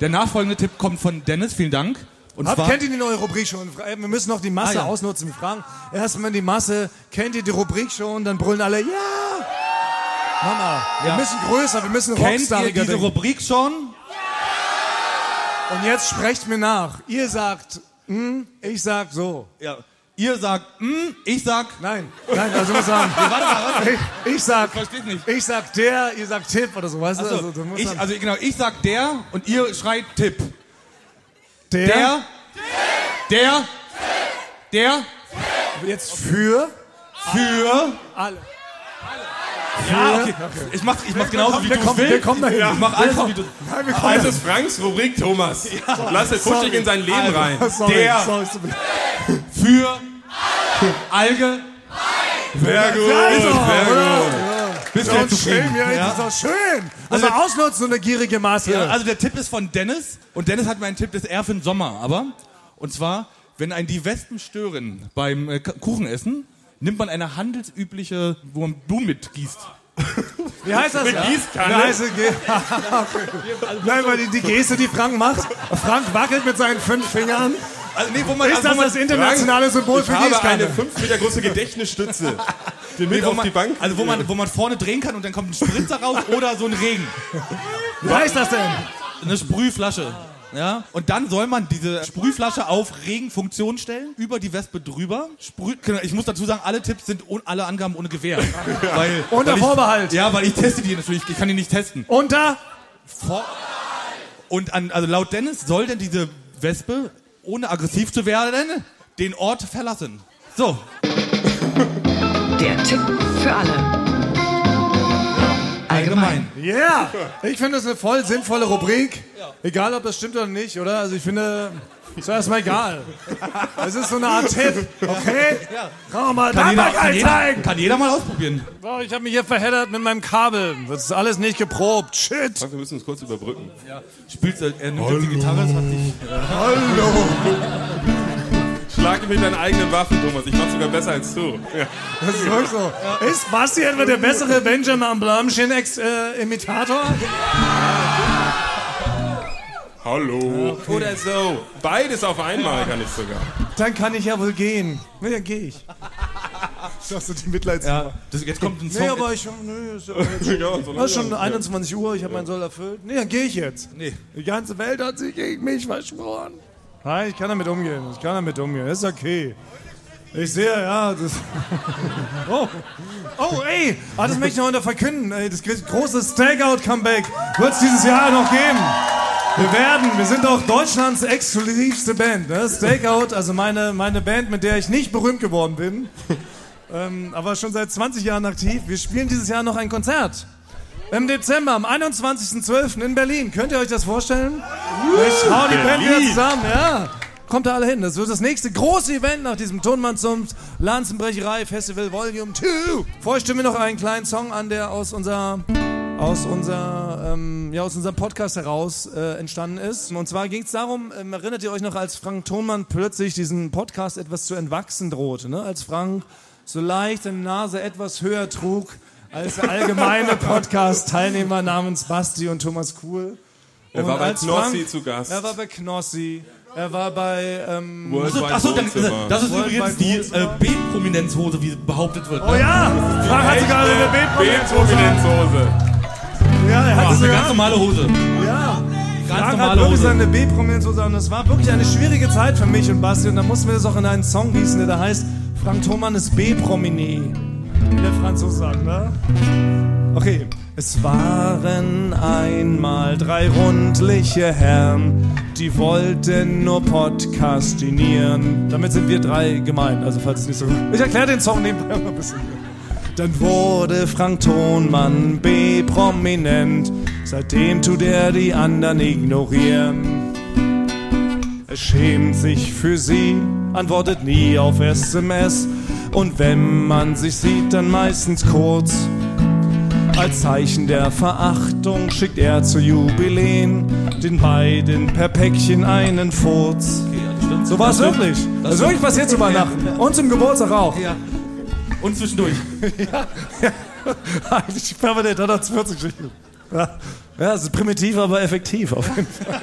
Der nachfolgende Tipp kommt von Dennis, vielen Dank. Und Habt, zwar, kennt ihr die neue Rubrik schon? Äh, Wir müssen noch die Masse Ah, ja. ausnutzen. Wir fragen erstmal die Masse, kennt ihr die Rubrik schon? Dann brüllen alle, ja! Mama, wir Ja. müssen größer, wir müssen kennt ihr rockstariger diese denken. Rubrik schon? Und jetzt sprecht mir nach. Ihr sagt, hm, ich sag so. Ja. Ihr sagt, hm, ich sag, Nein, nein, also muss sagen. warte mal, warte. Ich, ich sag, Versteht nicht. ich sag der, ihr sagt Tipp oder so, weißt du? Also, Also, du musst ich, sagen, also genau, ich sag der und ihr schreit Tipp. der, Der, der, der, jetzt für für, alle. ja, okay. Ich mach, ich mach genauso wie wir du kommen, willst. wir kommen dahin. Ich mach alles so wie du. Nein, wir kommen Das ist Franks Rubrik, Thomas. Lass es futschig in sein Leben rein. Sorry, Der- sorry, Für, Alge, Sehr gut, sehr gut. bist du zufrieden? ja, Ja. das ist doch schön. Also- Also ausnutzen, so eine gierige Masse. Ja, also der Tipp ist von Dennis und Dennis hat mir einen Tipp, das ist eher für den Sommer, aber und zwar, wenn ein die Wespen stören beim äh, Kuchenessen, nimmt man eine handelsübliche, wo man Blumen mitgießt. Wie heißt das? Ja? Gießkanne? Wie heißt okay. Nein, weil die, die Geste, die Frank macht, Frank wackelt mit seinen fünf Fingern. Also, nee, wo man, Ist also, das wo man, das internationale Symbol Ich für habe eine Gießkanne? 5 Meter große Gedächtnisstütze. Die mit nee, wo auf man, die Bank. also wo man, wo man vorne drehen kann und dann kommt ein Spritzer raus oder so ein Regen. Wie heißt das denn? Eine Sprühflasche. Ja? Und dann soll man diese Sprühflasche auf Regenfunktion stellen, über die Wespe drüber. Sprüh genau, ich muss dazu sagen, alle Tipps sind, ohne, alle Angaben ohne Gewehr. weil, Unter weil ich, Vorbehalt. Ja, weil ich teste die natürlich, ich kann die nicht testen. Unter? Vor und an, also laut Dennis soll denn diese Wespe, ohne aggressiv zu werden, den Ort verlassen. So, Der Tipp für alle. Allgemein. Yeah! Ich finde das eine voll sinnvolle Rubrik. Egal, ob das stimmt oder nicht, oder? Also ich finde, ist erstmal egal. Es ist so eine Art Tipp, okay? Kann man mal kann jeder, kann, jeder, kann jeder mal ausprobieren. So, ich habe mich hier verheddert mit meinem Kabel. Das ist alles nicht geprobt. Shit. Wir müssen uns kurz überbrücken. Spielst, du- er nimmt jetzt die Gitarre, das hat dich, Schlag mit deinen eigenen Waffen, Thomas. Ich mach's sogar besser als du. Ja. Das ist wirklich so. Ist Basti etwa der bessere Benjamin Blümchen-Imitator? Hallo. Oder so. Beides auf einmal kann ich sogar. Dann kann ich ja wohl gehen. Nee, dann gehe ich. Das ist so die Mitleidsnummer. ja, das, jetzt kommt ein Song. Nee, aber ich schon, nee, ist, aber jetzt schon, Ja, so das ist schon 21 Uhr, ich habe meinen Soll erfüllt. Nee, dann gehe ich jetzt. nee. Die ganze Welt hat sich gegen mich verschworen. Nein, ich kann damit umgehen. Ich kann damit umgehen. Das ist okay. Ich sehe, ja, das. Oh, oh, ey, ah, das möchte ich noch unter verkünden. Ey, das große Stakeout-Comeback wird es dieses Jahr noch geben. Wir werden, wir sind auch Deutschlands exklusivste Band. Ne? Stakeout, also meine, meine Band, mit der ich nicht berühmt geworden bin, ähm, aber schon seit 20 Jahren aktiv. Wir spielen dieses Jahr noch ein Konzert. Im Dezember, am 21.12. in Berlin. Könnt ihr euch das vorstellen? Ich hau die Band wieder zusammen, ja. Kommt da alle hin. Das wird das nächste große Event nach diesem Tonmannsumpf Lanzenbrecherei Festival Volume 2. Vorher stimmen wir noch einen kleinen Song an, der aus unserer aus, unser, ähm, ja, aus unserem Podcast heraus äh, entstanden ist. Und zwar ging es darum, ähm, erinnert ihr euch noch, als Frank Thonmann plötzlich diesen Podcast etwas zu entwachsen drohte, ne? als Frank so leicht seine Nase etwas höher trug als der allgemeine Podcast-Teilnehmer namens Basti und Thomas Kuhl. Er Und war bei Knossi Frank- zu Gast. Er war bei Knossi, er war bei... Ähm, Worldwide Achso, dann, Wohnzimmer. das ist Worldwide übrigens die äh. B-Prominenzhose, wie behauptet wird. oh ja, Frank hat sogar eine B-Prominenzhose. Ja, er Das hat ist eine sogar... ganz normale Hose. Ja. Ganz Frank hat normale wirklich Hose. seine B-Prominenz so sagen. Das war wirklich eine schwierige Zeit für mich und Basti. Und da mussten wir das auch in einen Song gießen, der da heißt Frank Thoman ist B-Prominé. Wie der Franzose sagt, ne? Okay. Es waren einmal drei rundliche Herren, die wollten nur podcastinieren. Damit sind wir drei gemeint, also falls es nicht so... Ich erkläre den Song nebenbei mal ein bisschen. Dann wurde Frank Thonmann B-prominent. Seitdem tut er die anderen ignorieren. Er schämt sich für sie, antwortet nie auf SMS. Und wenn man sich sieht, dann meistens kurz. Als Zeichen der Verachtung schickt er zu Jubiläen den beiden per Päckchen einen Furz. So war es wirklich. Das ist wirklich passiert zu Weihnachten. Und zum Geburtstag auch. Ja. Und zwischendurch. Eigentlich permanent, hat er 40 Geschichten. Ja, ja, es ist primitiv, aber effektiv auf jeden Fall.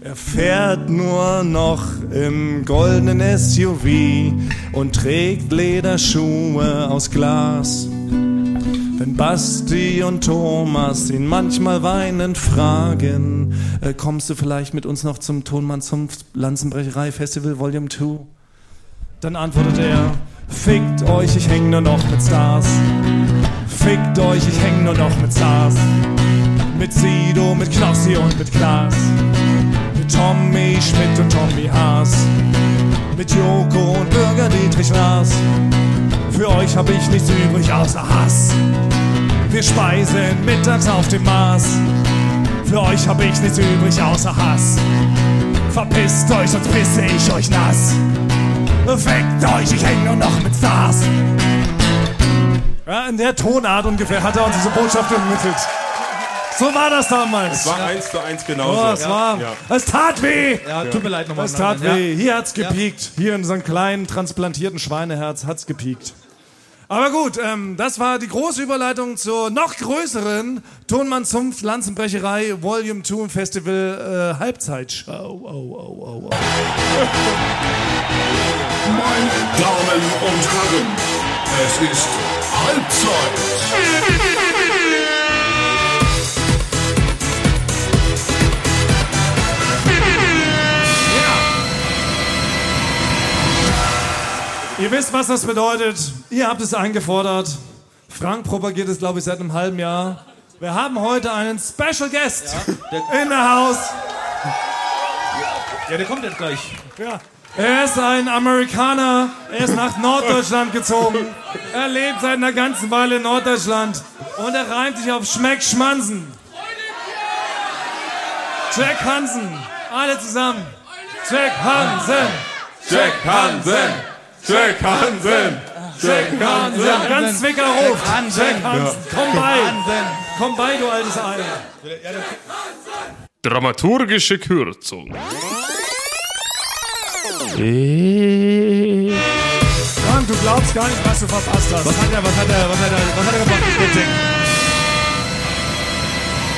Er fährt nur noch im goldenen SUV und trägt Lederschuhe aus Glas. Wenn Basti und Thomas ihn manchmal weinend fragen, äh, kommst du vielleicht mit uns noch zum Tonmann zum Lanzenbrecherei Festival Volume 2? Dann antwortet er, fickt euch, ich häng nur noch mit Stars. Fickt euch, ich häng nur noch mit Stars. Mit Sido, mit Knossi und mit Klaas. Mit Tommy Schmidt und Tommy Haas. Mit Joko und Bürger Dietrich Naas. Für euch hab ich nichts übrig außer Hass. Wir speisen mittags auf dem Mars. Für euch hab ich nichts übrig außer Hass. Verpisst euch, sonst pisse ich euch nass. Fickt euch, ich häng nur noch mit Stars. Ja, in der Tonart ungefähr hat er uns diese Botschaft übermittelt. So war das damals. Es war eins zu eins genauso. Oh, es war. Ja. Es tat weh. Ja, tut mir leid nochmal. Es tat Ja. weh. Hier hat's gepiekt. Hier in unserem kleinen transplantierten Schweineherz hat's gepiekt. Aber gut, ähm, das war die große Überleitung zur noch größeren Tonmann Zumpf Lanzenbrecherei Volume 2 Festival äh, Halbzeitshow. Oh, oh, oh. Meine Damen und Herren, es ist Halbzeit. Ihr wisst, was das bedeutet. Ihr habt es eingefordert. Frank propagiert es, glaube ich, seit einem halben Jahr. Wir haben heute einen Special Guest in der Haus. Ja, der kommt jetzt gleich. Ja. Er ist ein Amerikaner. Er ist nach Norddeutschland gezogen. Er lebt seit einer ganzen Weile in Norddeutschland. Und er reimt sich auf Schmeck Schmansen. Jack Hansen. Alle zusammen. Jack Hansen. Jack Hansen! Jack Hansen! Jack Hansen. Ganz Zwickau ruft. Jack Hansen. Komm bei. Komm bei, du altes Ei. Dramaturgische Kürzung. Frank, du glaubst gar nicht, was du verpasst hast. Was hat er, was hat er, was hat er, was hat er gemacht?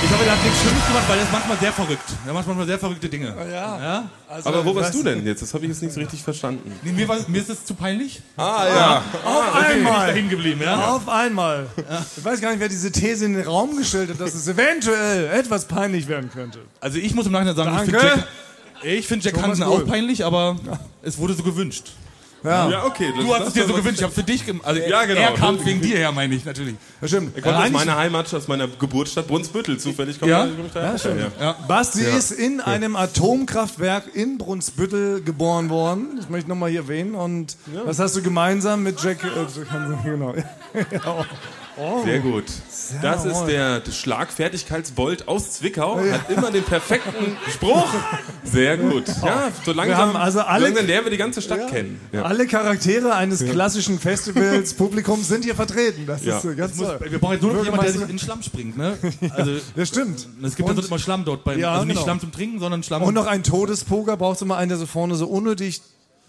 Ich, ich hoffe, er hat nichts Schlimmes gemacht, weil er ist manchmal sehr verrückt. Er macht manchmal sehr verrückte Dinge. Ja. Ja? Also, Aber wo warst du denn jetzt? Das habe ich jetzt nicht so richtig verstanden. Nee, mir, war, mir ist das zu peinlich. Ah, ja. Auf Bin ich einmal. dahin geblieben, ja? Auf einmal. Ich weiß gar nicht, wer diese These in den Raum gestellt hat, dass es eventuell etwas peinlich werden könnte. Also ich muss im Nachhinein sagen, ich Danke. finde Jack, ich find Jack Hansen auch peinlich, aber es wurde so gewünscht. Ja, Ja, okay. Das, Du hast es dir so gewünscht, ich habe für dich gemacht. Also Ja, genau. Er kam wegen dir her, meine ich natürlich. das stimmt. Er kommt aus meiner Heimat, aus meiner Geburtsstadt Brunsbüttel. Zufällig kommt Ja? er. Ja, stimmt. Ja. Basti ist in einem Atomkraftwerk in Brunsbüttel geboren worden. Das möchte ich nochmal hier erwähnen. Und was hast du gemeinsam mit Jack, äh? Genau. ja. Oh. Sehr gut. Das ist der Schlagfertigkeitsbold aus Zwickau. Hat immer den perfekten Spruch. Sehr gut. Ja, so langsam, haben also alle- langsam lernen wir die ganze Stadt kennen. Ja. Alle Charaktere eines klassischen Festivals, Publikums sind hier vertreten. Das Ja. ist äh, ganz toll. Wir brauchen jetzt nur noch jemanden, der sich in den Schlamm springt, ne? Also, Das stimmt. es gibt ja sonst immer Schlamm dort beim, Ja, also nicht genau. Schlamm zum Trinken, sondern Schlamm. Und noch ein Todespoker brauchst du mal einen, der so vorne so unnötig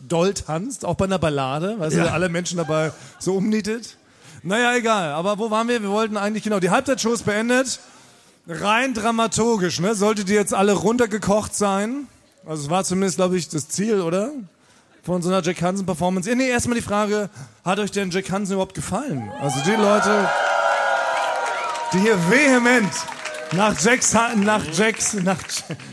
doll tanzt, auch bei einer Ballade, weißt du, alle Menschen dabei so umnietet. Naja, egal. Aber wo waren wir? Wir wollten eigentlich, genau, die Halbzeitshow ist beendet. Rein dramaturgisch, ne? Solltet ihr jetzt alle runtergekocht sein? Also es war zumindest, glaube ich, das Ziel, oder? Von so einer Jack Hansen Performance. Ja, Nee, erstmal die Frage, hat euch denn Jack Hansen überhaupt gefallen? Also die Leute, die hier vehement nach Jacks, nach Jacks, nach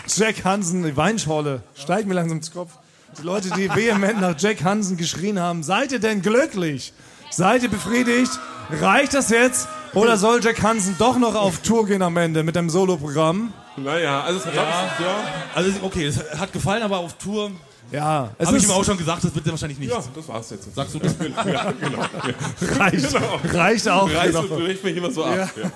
Jack Hansen, die Weinschorle, steigt mir langsam ins Kopf. Die Leute, die vehement nach Jack Hansen geschrien haben, seid ihr denn glücklich? Seid ihr befriedigt? Reicht das jetzt? Oder soll Jack Hansen doch noch auf Tour gehen am Ende mit dem Soloprogramm? Naja, also es hat ja. ja. also okay, es hat gefallen, aber auf Tour. Ja, es Habe ich ihm auch schon gesagt, das wird er wahrscheinlich nicht. Ja, das war's jetzt. Sagst du das? Ja, genau. Ja. reicht, reicht auch. Reißt genau. und bricht mich immer so ab. Ja.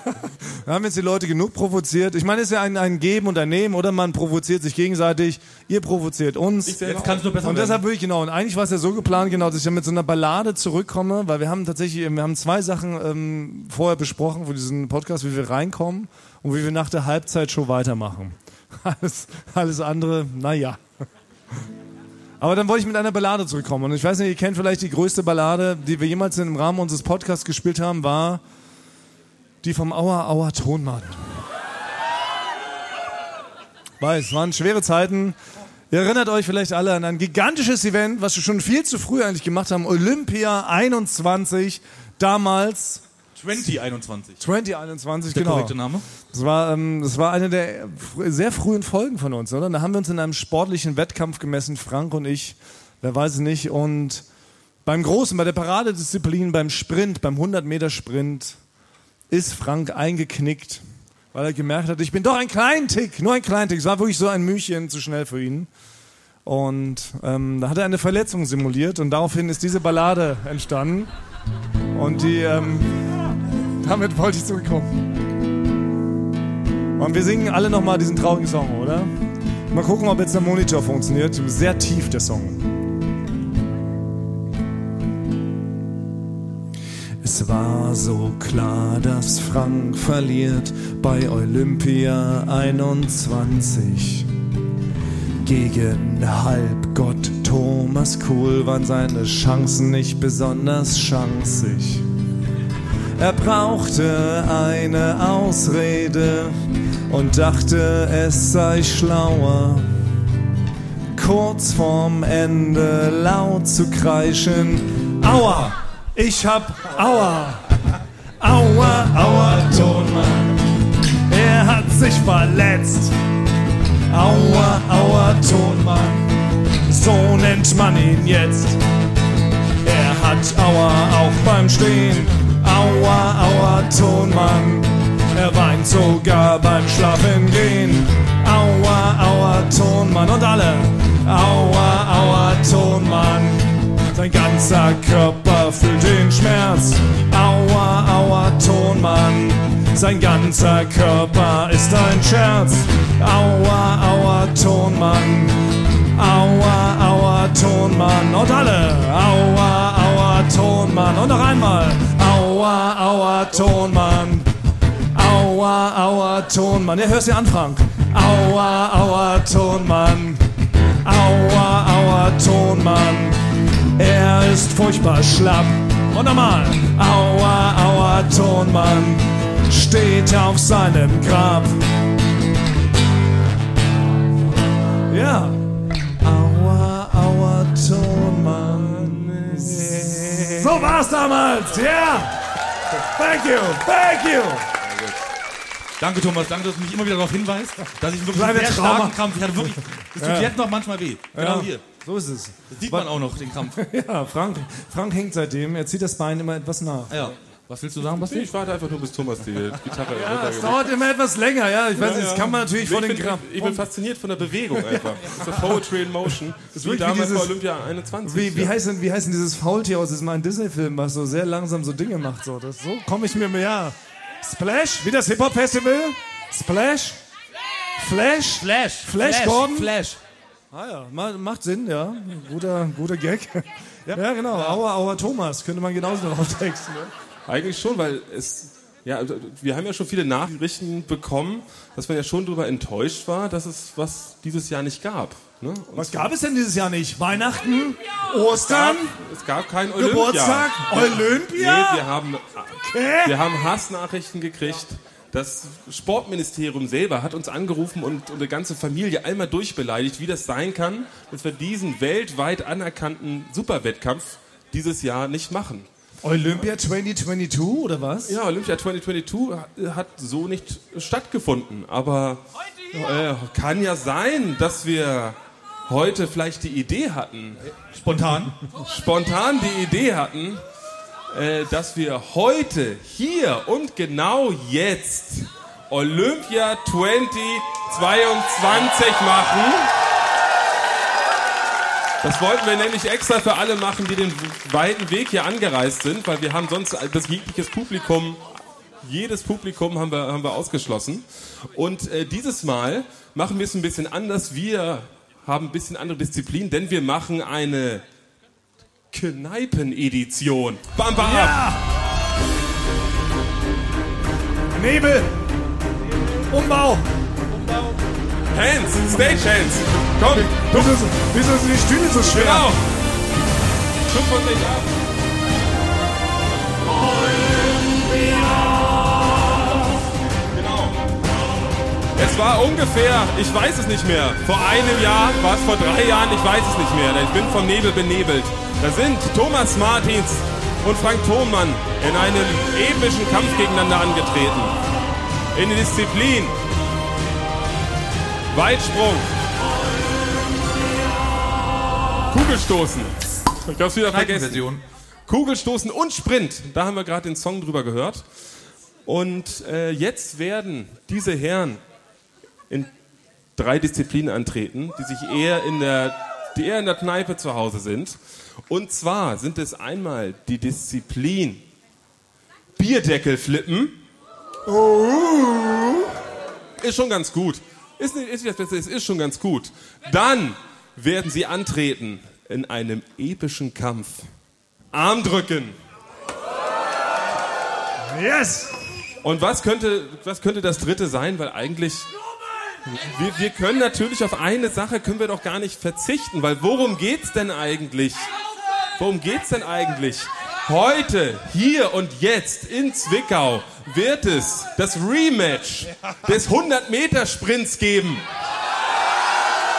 Wir haben jetzt die Leute genug provoziert. Ich meine, es ist ja ein, ein Geben und ein Nehmen oder man provoziert sich gegenseitig. Ihr provoziert uns. Jetzt kann es nur besser Und deshalb würde ich genau, und eigentlich war es ja so geplant, genau, dass ich dann mit so einer Ballade zurückkomme, weil wir haben tatsächlich, wir haben zwei Sachen ähm, vorher besprochen für diesen Podcast, wie wir reinkommen und wie wir nach der Halbzeitshow weitermachen. Alles, alles andere, naja. Aber dann wollte ich mit einer Ballade zurückkommen. Und ich weiß nicht, ihr kennt vielleicht die größte Ballade, die wir jemals im Rahmen unseres Podcasts gespielt haben, war die vom Auer Auer Tonmann. Weiß, waren schwere Zeiten. Ihr erinnert euch vielleicht alle an ein gigantisches Event, was wir schon viel zu früh eigentlich gemacht haben. Olympia 21, damals 2021. 2021, Der genau. korrekte Name? Das war, ähm, das war eine der sehr frühen Folgen von uns, oder? Da haben wir uns in einem sportlichen Wettkampf gemessen, Frank und ich, wer weiß es nicht. Und beim Großen, bei der Paradedisziplin, beim Sprint, beim 100-Meter-Sprint, ist Frank eingeknickt, weil er gemerkt hat, ich bin doch ein kleinen Tick, nur ein kleinen Tick. Es war wirklich so ein Mühchen zu schnell für ihn. Und ähm, da hat er eine Verletzung simuliert und daraufhin ist diese Ballade entstanden. Und die, ähm, damit wollte ich zurückkommen. Und wir singen alle nochmal diesen traurigen Song, oder? Mal gucken, ob jetzt der Monitor funktioniert. Sehr tief der Song. Es war so klar, dass Frank verliert bei Olympia 21. Gegen Halbgott Thomas Kuhl waren seine Chancen nicht besonders chanzig. Er brauchte eine Ausrede und dachte, es sei schlauer, kurz vorm Ende laut zu kreischen. Aua! Ich hab Aua! Aua, Aua, Tonmann! Er hat sich verletzt! Aua, Aua, Tonmann! So nennt man ihn jetzt! Er hat Aua auch beim Stehen. Aua, Aua, Tonmann. Er weint sogar beim Schlafengehen. Aua, Aua, Tonmann. Und alle. Aua, Aua, Tonmann. Sein ganzer Körper fühlt den Schmerz. Aua, Aua, Tonmann. Sein ganzer Körper ist ein Scherz. Aua, Aua, Tonmann. Aua, aua, Tonmann. Und alle. Aua, aua, Tonmann. Und noch einmal. Aua, aua, Tonmann. Aua, aua, Tonmann. Ja, hörst du an, Frank. Aua, aua, Tonmann. Aua, aua, Tonmann. Er ist furchtbar schlapp. Und nochmal. Aua, aua, Tonmann. Steht auf seinem Grab. Ja. Aua, aua, Tonmann. So war's damals, ja. Yeah. Thank you, thank you. Danke, Thomas. Danke, dass du mich immer wieder darauf hinweist, dass ich wirklich einen sehr Trauma. starken Krampf. Ich hatte wirklich, das tut Ja. jetzt noch manchmal weh. Genau Ja, hier. So ist es. Das sieht man auch noch, den Krampf. Ja, Frank, Frank hängt seitdem. Er zieht das Bein immer etwas nach. Ja. Was willst du sagen, Basti? Ich warte einfach nur, bis Thomas die Gitarre Ja, es runtergelegt dauert immer etwas länger, ja. Ich weiß Ja, nicht, das ja. kann man natürlich ich von den Krampf. Ich bin fasziniert von der Bewegung einfach. Das ist Poetry in Motion. Das ist wie damals bei dieses- Olympia 21. Wie, wie, ja. heißt denn, wie heißt denn dieses Faultier aus diesem einen Disney-Film, was so sehr langsam so Dinge macht? So, das, so komme ich mir mehr. Ja. Splash? Wie das Hip-Hop-Festival? Splash? Flash? Flash. Flash, Gordon? Flash. Ah ja, ma- macht Sinn, ja. Guter, guter Gag. Ja, genau. Aua, aua, Thomas. Könnte man genauso drauf texten. Ne? Eigentlich schon, weil es. Ja, also wir haben ja schon viele Nachrichten bekommen, dass man ja schon darüber enttäuscht war, dass es was dieses Jahr nicht gab. Ne? Was gab es denn dieses Jahr nicht? Weihnachten? Ostern? Es gab kein Olympia. Geburtstag? Olympia? Nee, wir haben, wir haben Hassnachrichten gekriegt. Das Sportministerium selber hat uns angerufen und unsere ganze Familie einmal durchbeleidigt, wie das sein kann, dass wir diesen weltweit anerkannten Superwettkampf dieses Jahr nicht machen. Olympia 2022 oder was? Ja, Olympia 2022 hat- hat so nicht stattgefunden. Aber äh, kann ja sein, dass wir heute vielleicht die Idee hatten, Spontan. spontan die Idee hatten, äh, dass wir heute, hier und genau jetzt Olympia 2022 machen. Das wollten wir nämlich extra für alle machen, die den weiten Weg hier angereist sind, weil wir haben sonst das jegliches Publikum, jedes Publikum haben wir, haben wir ausgeschlossen. Und äh, dieses Mal machen wir es ein bisschen anders. Wir haben ein bisschen andere Disziplin, denn wir machen eine Kneipen-Edition. Bam, bam! Ja! Nebel! Umbau! Hands! Stage Hands! Komm! Wieso, wieso sind die Stühle so schwer? Genau! Guck von dich ab! Genau. Es war ungefähr, ich weiß es nicht mehr, vor einem Jahr, war es vor drei Jahren, ich weiß es nicht mehr, ich bin vom Nebel benebelt. Da sind Thomas Martins und Frank Thonmann in einem epischen Kampf gegeneinander angetreten. In der Disziplin Weitsprung. Kugelstoßen. Ich hab's wieder vergessen. Version. Kugelstoßen und Sprint. Da haben wir gerade den Song drüber gehört. Und äh, jetzt werden diese Herren in drei Disziplinen antreten, die sich eher in der, die eher in der Kneipe zu Hause sind. Und zwar sind es einmal die Disziplin Bierdeckel flippen. Ist schon ganz gut. Ist nicht, ist nicht das Beste, es ist schon ganz gut. Dann werden sie antreten in einem epischen Kampf. Armdrücken. Yes! Und was könnte, was könnte das dritte sein? Weil eigentlich, wir, wir können natürlich auf eine Sache können wir doch gar nicht verzichten, weil worum geht's denn eigentlich? Worum geht's denn eigentlich? Heute, hier und jetzt in Zwickau wird es das Rematch des 100-Meter-Sprints geben.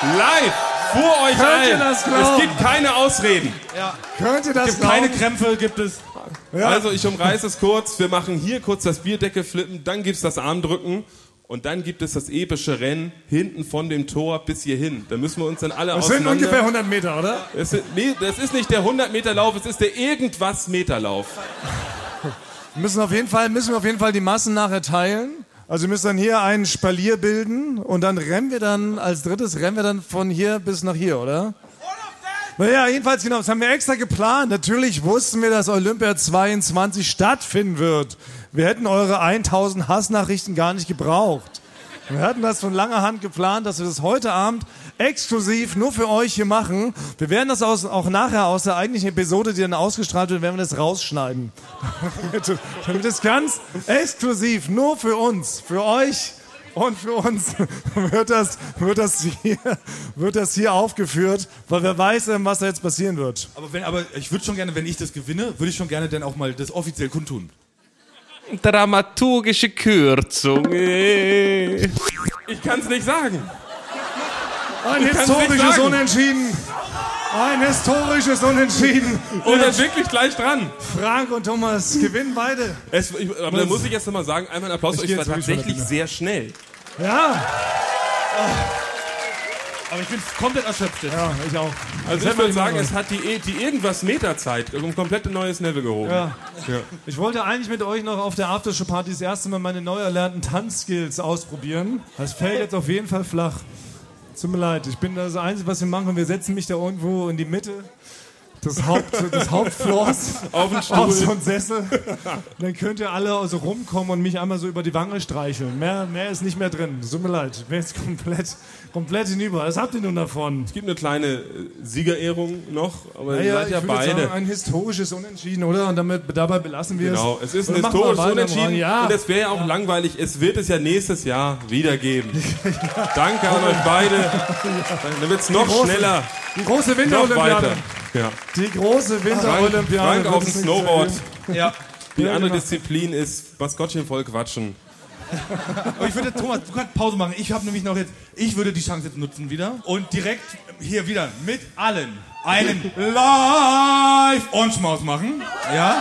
Live vor euch Könnt ihr allen. das glauben? Es gibt keine Ausreden. Könnt ihr das Gibt keine glauben? Krämpfe, gibt es. Also ich umreiße es kurz. Wir machen hier kurz das Bierdeckel flippen, dann gibt's das Armdrücken und dann gibt es das epische Rennen hinten von dem Tor bis hierhin. Da müssen wir uns dann alle Das sind ungefähr 100 Meter, oder? Es ist, nee, das ist nicht der 100 Meter Lauf, es ist der irgendwas Meter Lauf. Wir müssen auf jeden Fall, müssen wir auf jeden Fall die Massen nachher teilen. Also wir müssen dann hier einen Spalier bilden und dann rennen wir dann, als drittes rennen wir dann von hier bis nach hier, oder? Naja, jedenfalls genau, das haben wir extra geplant. Natürlich wussten wir, dass Olympia 22 stattfinden wird. Wir hätten eure 1000 Hassnachrichten gar nicht gebraucht. Wir hatten das von langer Hand geplant, dass wir das heute Abend exklusiv nur für euch hier machen. Wir werden das auch nachher aus der eigentlichen Episode, die dann ausgestrahlt wird, werden wir das rausschneiden. damit, das ganz exklusiv nur für uns, für euch und für uns wird das, wird das, hier, wird das hier aufgeführt, weil wer weiß, ähm, was da jetzt passieren wird. Aber, wenn, aber ich würde schon gerne, wenn ich das gewinne, würde ich schon gerne dann auch mal das offiziell kundtun. Dramaturgische Kürzung. Ich kann es nicht sagen. Ein Ich historisches sagen. Unentschieden. Ein historisches Unentschieden. Oder wirklich gleich dran. Frank und Thomas gewinnen beide. Es, ich, aber da muss ich jetzt nochmal sagen, einmal ein Applaus, Ich geh war tatsächlich sehr schnell. Ja, Aber ich bin komplett erschöpft jetzt. ja, ich auch. Also Das ich würde sagen, es hat die, die irgendwas Meterzeit um ein komplett neues Level gehoben. Ja. Ich wollte eigentlich mit euch noch auf der Aftershow-Party das erste Mal meine neu erlernten Tanzskills ausprobieren. Das fällt jetzt auf jeden Fall flach. Tut mir leid, ich bin das Einzige, was wir machen. Wir setzen mich da irgendwo in die Mitte des, Haupt, des Hauptfloors Auf auf so einen Sessel. Dann könnt ihr alle so rumkommen und mich einmal so über die Wange streicheln. Mehr, mehr ist nicht mehr drin. Tut mir leid, bin jetzt komplett, komplett hinüber. Was habt ihr nun davon? Es gibt eine kleine äh, Siegerehrung noch, aber ihr Naja, seid ja ich beide. sagen, ein historisches Unentschieden, oder? Und damit, dabei belassen wir Genau, es. es ist ein historisches Unentschieden Ja. und es wäre ja auch langweilig. Es wird es ja nächstes Jahr wieder geben. Danke an euch beide. Dann wird es noch große- schneller, Die große Winterolympiade. Ja. Die große Winterolympiade. Frank auf dem Snowboard. Ja. Die Ja, andere genau. Disziplin ist Maskottchen voll quatschen. Aber ich würde, Thomas, du kannst Pause machen. Ich habe nämlich noch jetzt, ich würde die Chance jetzt nutzen wieder und direkt hier wieder mit allen einen Live-Onschmaus machen. Ja?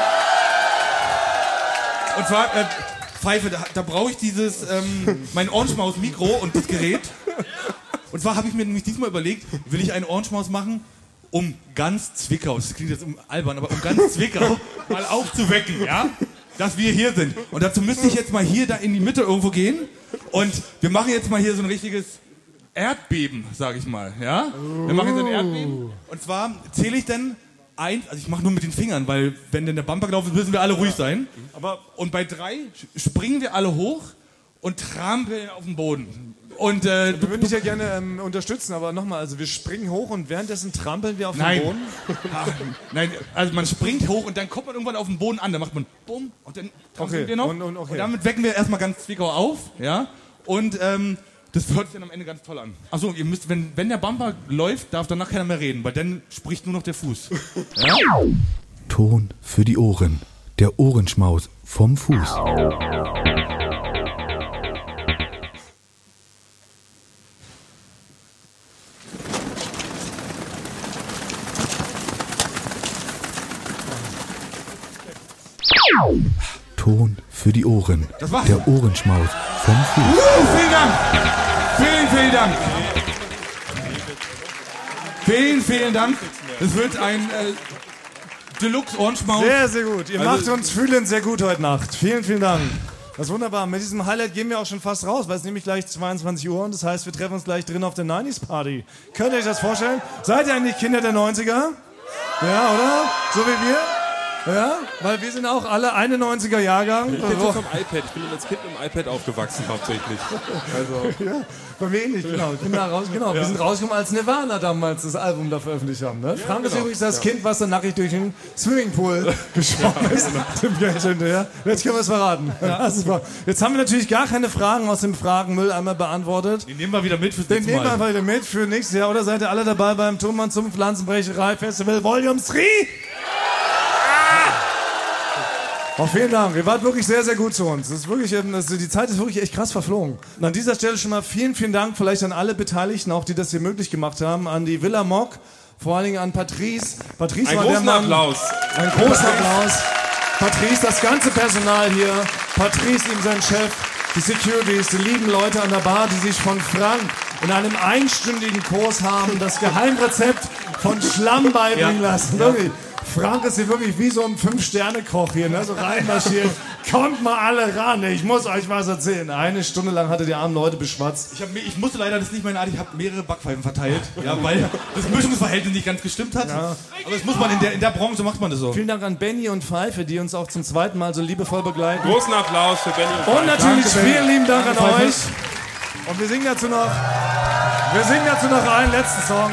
Und zwar, äh, Pfeife, da, da brauche ich dieses, ähm, mein Orange-Maus-Mikro und das Gerät. Und zwar habe ich mir nämlich diesmal überlegt, will ich einen Orange-Maus machen, um ganz Zwickau, das klingt jetzt um albern, aber um ganz Zwickau mal aufzuwecken, ja? Dass wir hier sind. Und dazu müsste ich jetzt mal hier da in die Mitte irgendwo gehen. Und wir machen jetzt mal hier so ein richtiges Erdbeben, sag ich mal. Ja? Wir machen jetzt ein Erdbeben. Und zwar zähle ich dann ein, also ich mache nur mit den Fingern, weil wenn denn der Bumper gelaufen ist, müssen wir alle ruhig sein. Aber und bei drei springen wir alle hoch und trampeln auf den Boden. Und äh, Wir würden dich ja gerne ähm, unterstützen, aber nochmal, also wir springen hoch und währenddessen trampeln wir auf Nein. den Boden. Nein, also man springt hoch und dann kommt man irgendwann auf den Boden an. Dann macht man bumm und dann trampeln Okay, wir noch. und- und- okay. damit wecken wir erstmal ganz Zwickau auf. Ja? Und ähm, das hört sich dann am Ende ganz toll an. Achso, ihr müsst, wenn, wenn der Bumper läuft, darf danach keiner mehr reden, weil dann spricht nur noch der Fuß. Ja? Ton für die Ohren. Der Ohrenschmaus vom Fuß. Ton für die Ohren. Das war's. Der Ohrenschmaus vom Fuß. Uh, vielen Dank! Vielen, vielen Dank! Vielen, vielen Dank. Es wird ein äh, Deluxe Ohrenschmaus. Sehr, sehr gut. Ihr Also- macht uns fühlen sehr gut heute Nacht. Vielen, vielen Dank. Das ist wunderbar. Mit diesem Highlight gehen wir auch schon fast raus, weil es nämlich gleich 22 Uhr und das heißt, wir treffen uns gleich drin auf der 90s Party. Könnt ihr euch das vorstellen? Seid ihr eigentlich Kinder der 90er? Ja, oder? So wie wir? Ja? Weil wir sind auch alle 91er Jahrgang. Ich bin so vom iPad. Ich bin als Kind mit dem iPad aufgewachsen hauptsächlich. Also, Ja, bei mir ähnlich, genau. Kinder raus, genau. Wir sind rausgekommen, als Nirvana damals das Album da veröffentlicht haben. Ne? Frank ist genau. übrigens das Ja. Kind, was dann nackig durch den Swimmingpool geschwommen ist. Dem Geld hinterher. Jetzt können wir es verraten. Ist. Jetzt haben wir natürlich gar keine Fragen aus dem Fragenmüll einmal beantwortet. Den nehmen wir wieder mit fürs Den nächste nehmen wir wieder mit für nächstes Jahr. Oder seid ihr alle dabei beim Thomann zum Pflanzenbrecherei Festival Volume 3? Oh, vielen Dank. Ihr wart wirklich sehr, sehr gut zu uns. Das ist wirklich, das, die Zeit ist wirklich echt krass verflogen. Und an dieser Stelle schon mal vielen, vielen Dank vielleicht an alle Beteiligten, auch die das hier möglich gemacht haben. An die Villa Mock, vor allen Dingen an Patrice. Patrice Einen war der großen Mann. Applaus. Ein großer Applaus. Patrice, das ganze Personal hier. Patrice, ihm sein Chef. Die Securities, die lieben Leute an der Bar, die sich von Frank in einem einstündigen Kurs haben das Geheimrezept von Schlamm beibringen Ja. lassen. Wirklich. Frank ist hier wirklich wie so ein Fünf-Sterne-Koch hier, ne? so reinmarschiert. Kommt mal alle ran, ich muss euch was erzählen. Eine Stunde lang hatte die armen Leute beschwatzt. Ich, hab, ich musste leider, das ist nicht meine Art, ich habe mehrere Backpfeifen verteilt, ja, weil das Mischungsverhältnis nicht ganz gestimmt hat. Aber das muss man in der, in der Branche, macht man das so. Vielen Dank an Benny und Pfeife, die uns auch zum zweiten Mal so liebevoll begleiten. großen Applaus für Benny und Und natürlich Danke, vielen lieben Dank an Danke, euch. Und wir singen dazu noch, wir singen dazu noch einen letzten Song.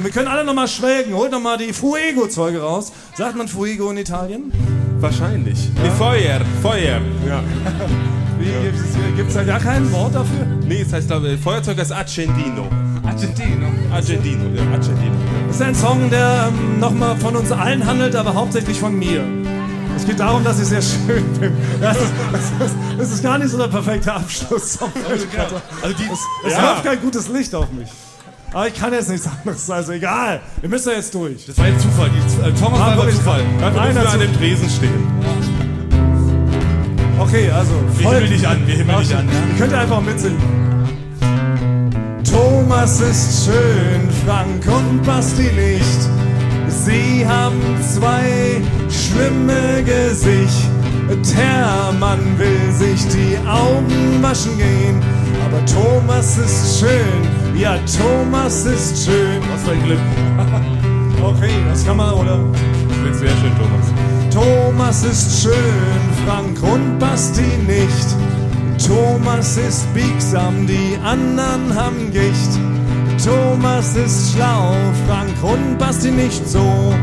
Wir können alle noch mal schwelgen. Holt noch mal die Fuego-Zeuge raus. Sagt man Fuego in Italien? Wahrscheinlich. Nee, Feuer. Feuer. Ja. Wie, Gibt es da gar kein Wort dafür? Nee, es heißt, glaube ich, Feuerzeug ist Argentino. Argentino. Argentino, ja, Argentino. Das ist ein Song, der ähm, noch mal von uns allen handelt, aber hauptsächlich von mir. Es geht darum, dass ich sehr schön bin. Das ist, das ist, das ist gar nicht so der perfekte Abschlusssong. Also die, Es Ja. wirft kein gutes Licht auf mich. Aber ich kann jetzt nichts anderes, also egal. Wir müssen ja jetzt durch. das war jetzt Zufall. Die äh, Thomas war wirklich. Zufall. Dafür Einer müssen wir an dem Tresen stehen. Okay, also. Wir himmeln dich an, wir himmeln dich an. Ja? Könnt ihr einfach mitsingen. Thomas ist schön, Frank und Basti nicht. Sie haben zwei schlimme Gesichter. Hermann will sich die Augen waschen gehen. Aber Thomas ist schön, ja, Thomas ist schön. Was für ein Glück. Okay, das kann man, oder? Das wird sehr schön, Thomas. Thomas ist schön, Frank und Basti nicht. Thomas ist biegsam, die anderen haben Gicht. Thomas ist schlau, Frank und Basti nicht so.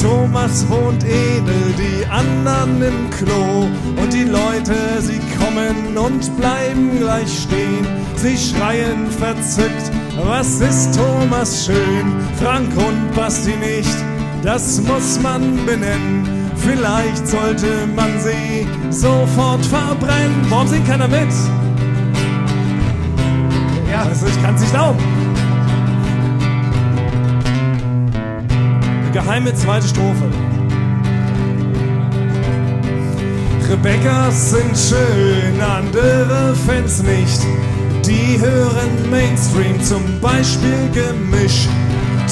Thomas wohnt edel, die anderen im Klo. Und die Leute, sie kommen und bleiben gleich stehen. Sie schreien verzückt, was ist Thomas schön? Frank und Basti nicht, das muss man benennen. Vielleicht sollte man sie sofort verbrennen. Warum singt keiner mit? Ja, also ich kann es nicht glauben. Geheime zweite Strophe. Rebecca's sind schön, andere Fans nicht. Die hören Mainstream, zum Beispiel Gemisch.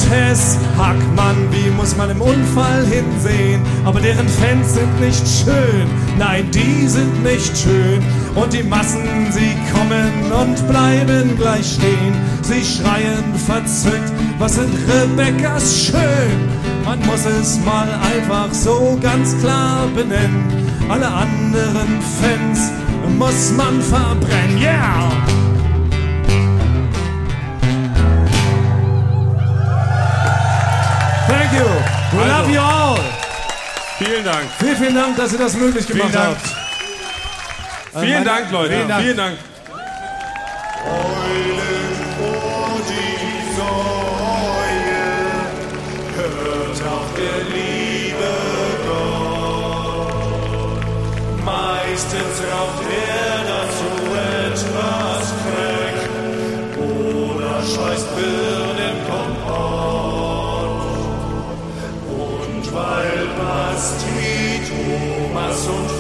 Tess Hackmann, wie muss man im Unfall hinsehen? Aber deren Fans sind nicht schön, nein, die sind nicht schön. Und die Massen, sie kommen und bleiben gleich stehen. Sie schreien verzückt, was sind Rebecca's schön. Man muss es mal einfach so ganz klar benennen. Alle anderen Fans muss man verbrennen, yeah! Thank you. We Also. love you all. Vielen Dank. Vielen, vielen Dank, dass ihr das möglich gemacht habt. Vielen meine- Dank, Leute. Vielen Dank. Vielen Dank. hört auch der liebe Gott. Meistens raucht er dazu etwas Crack oder schmeißt Birnenkompott. Und weil Basti, Thomas und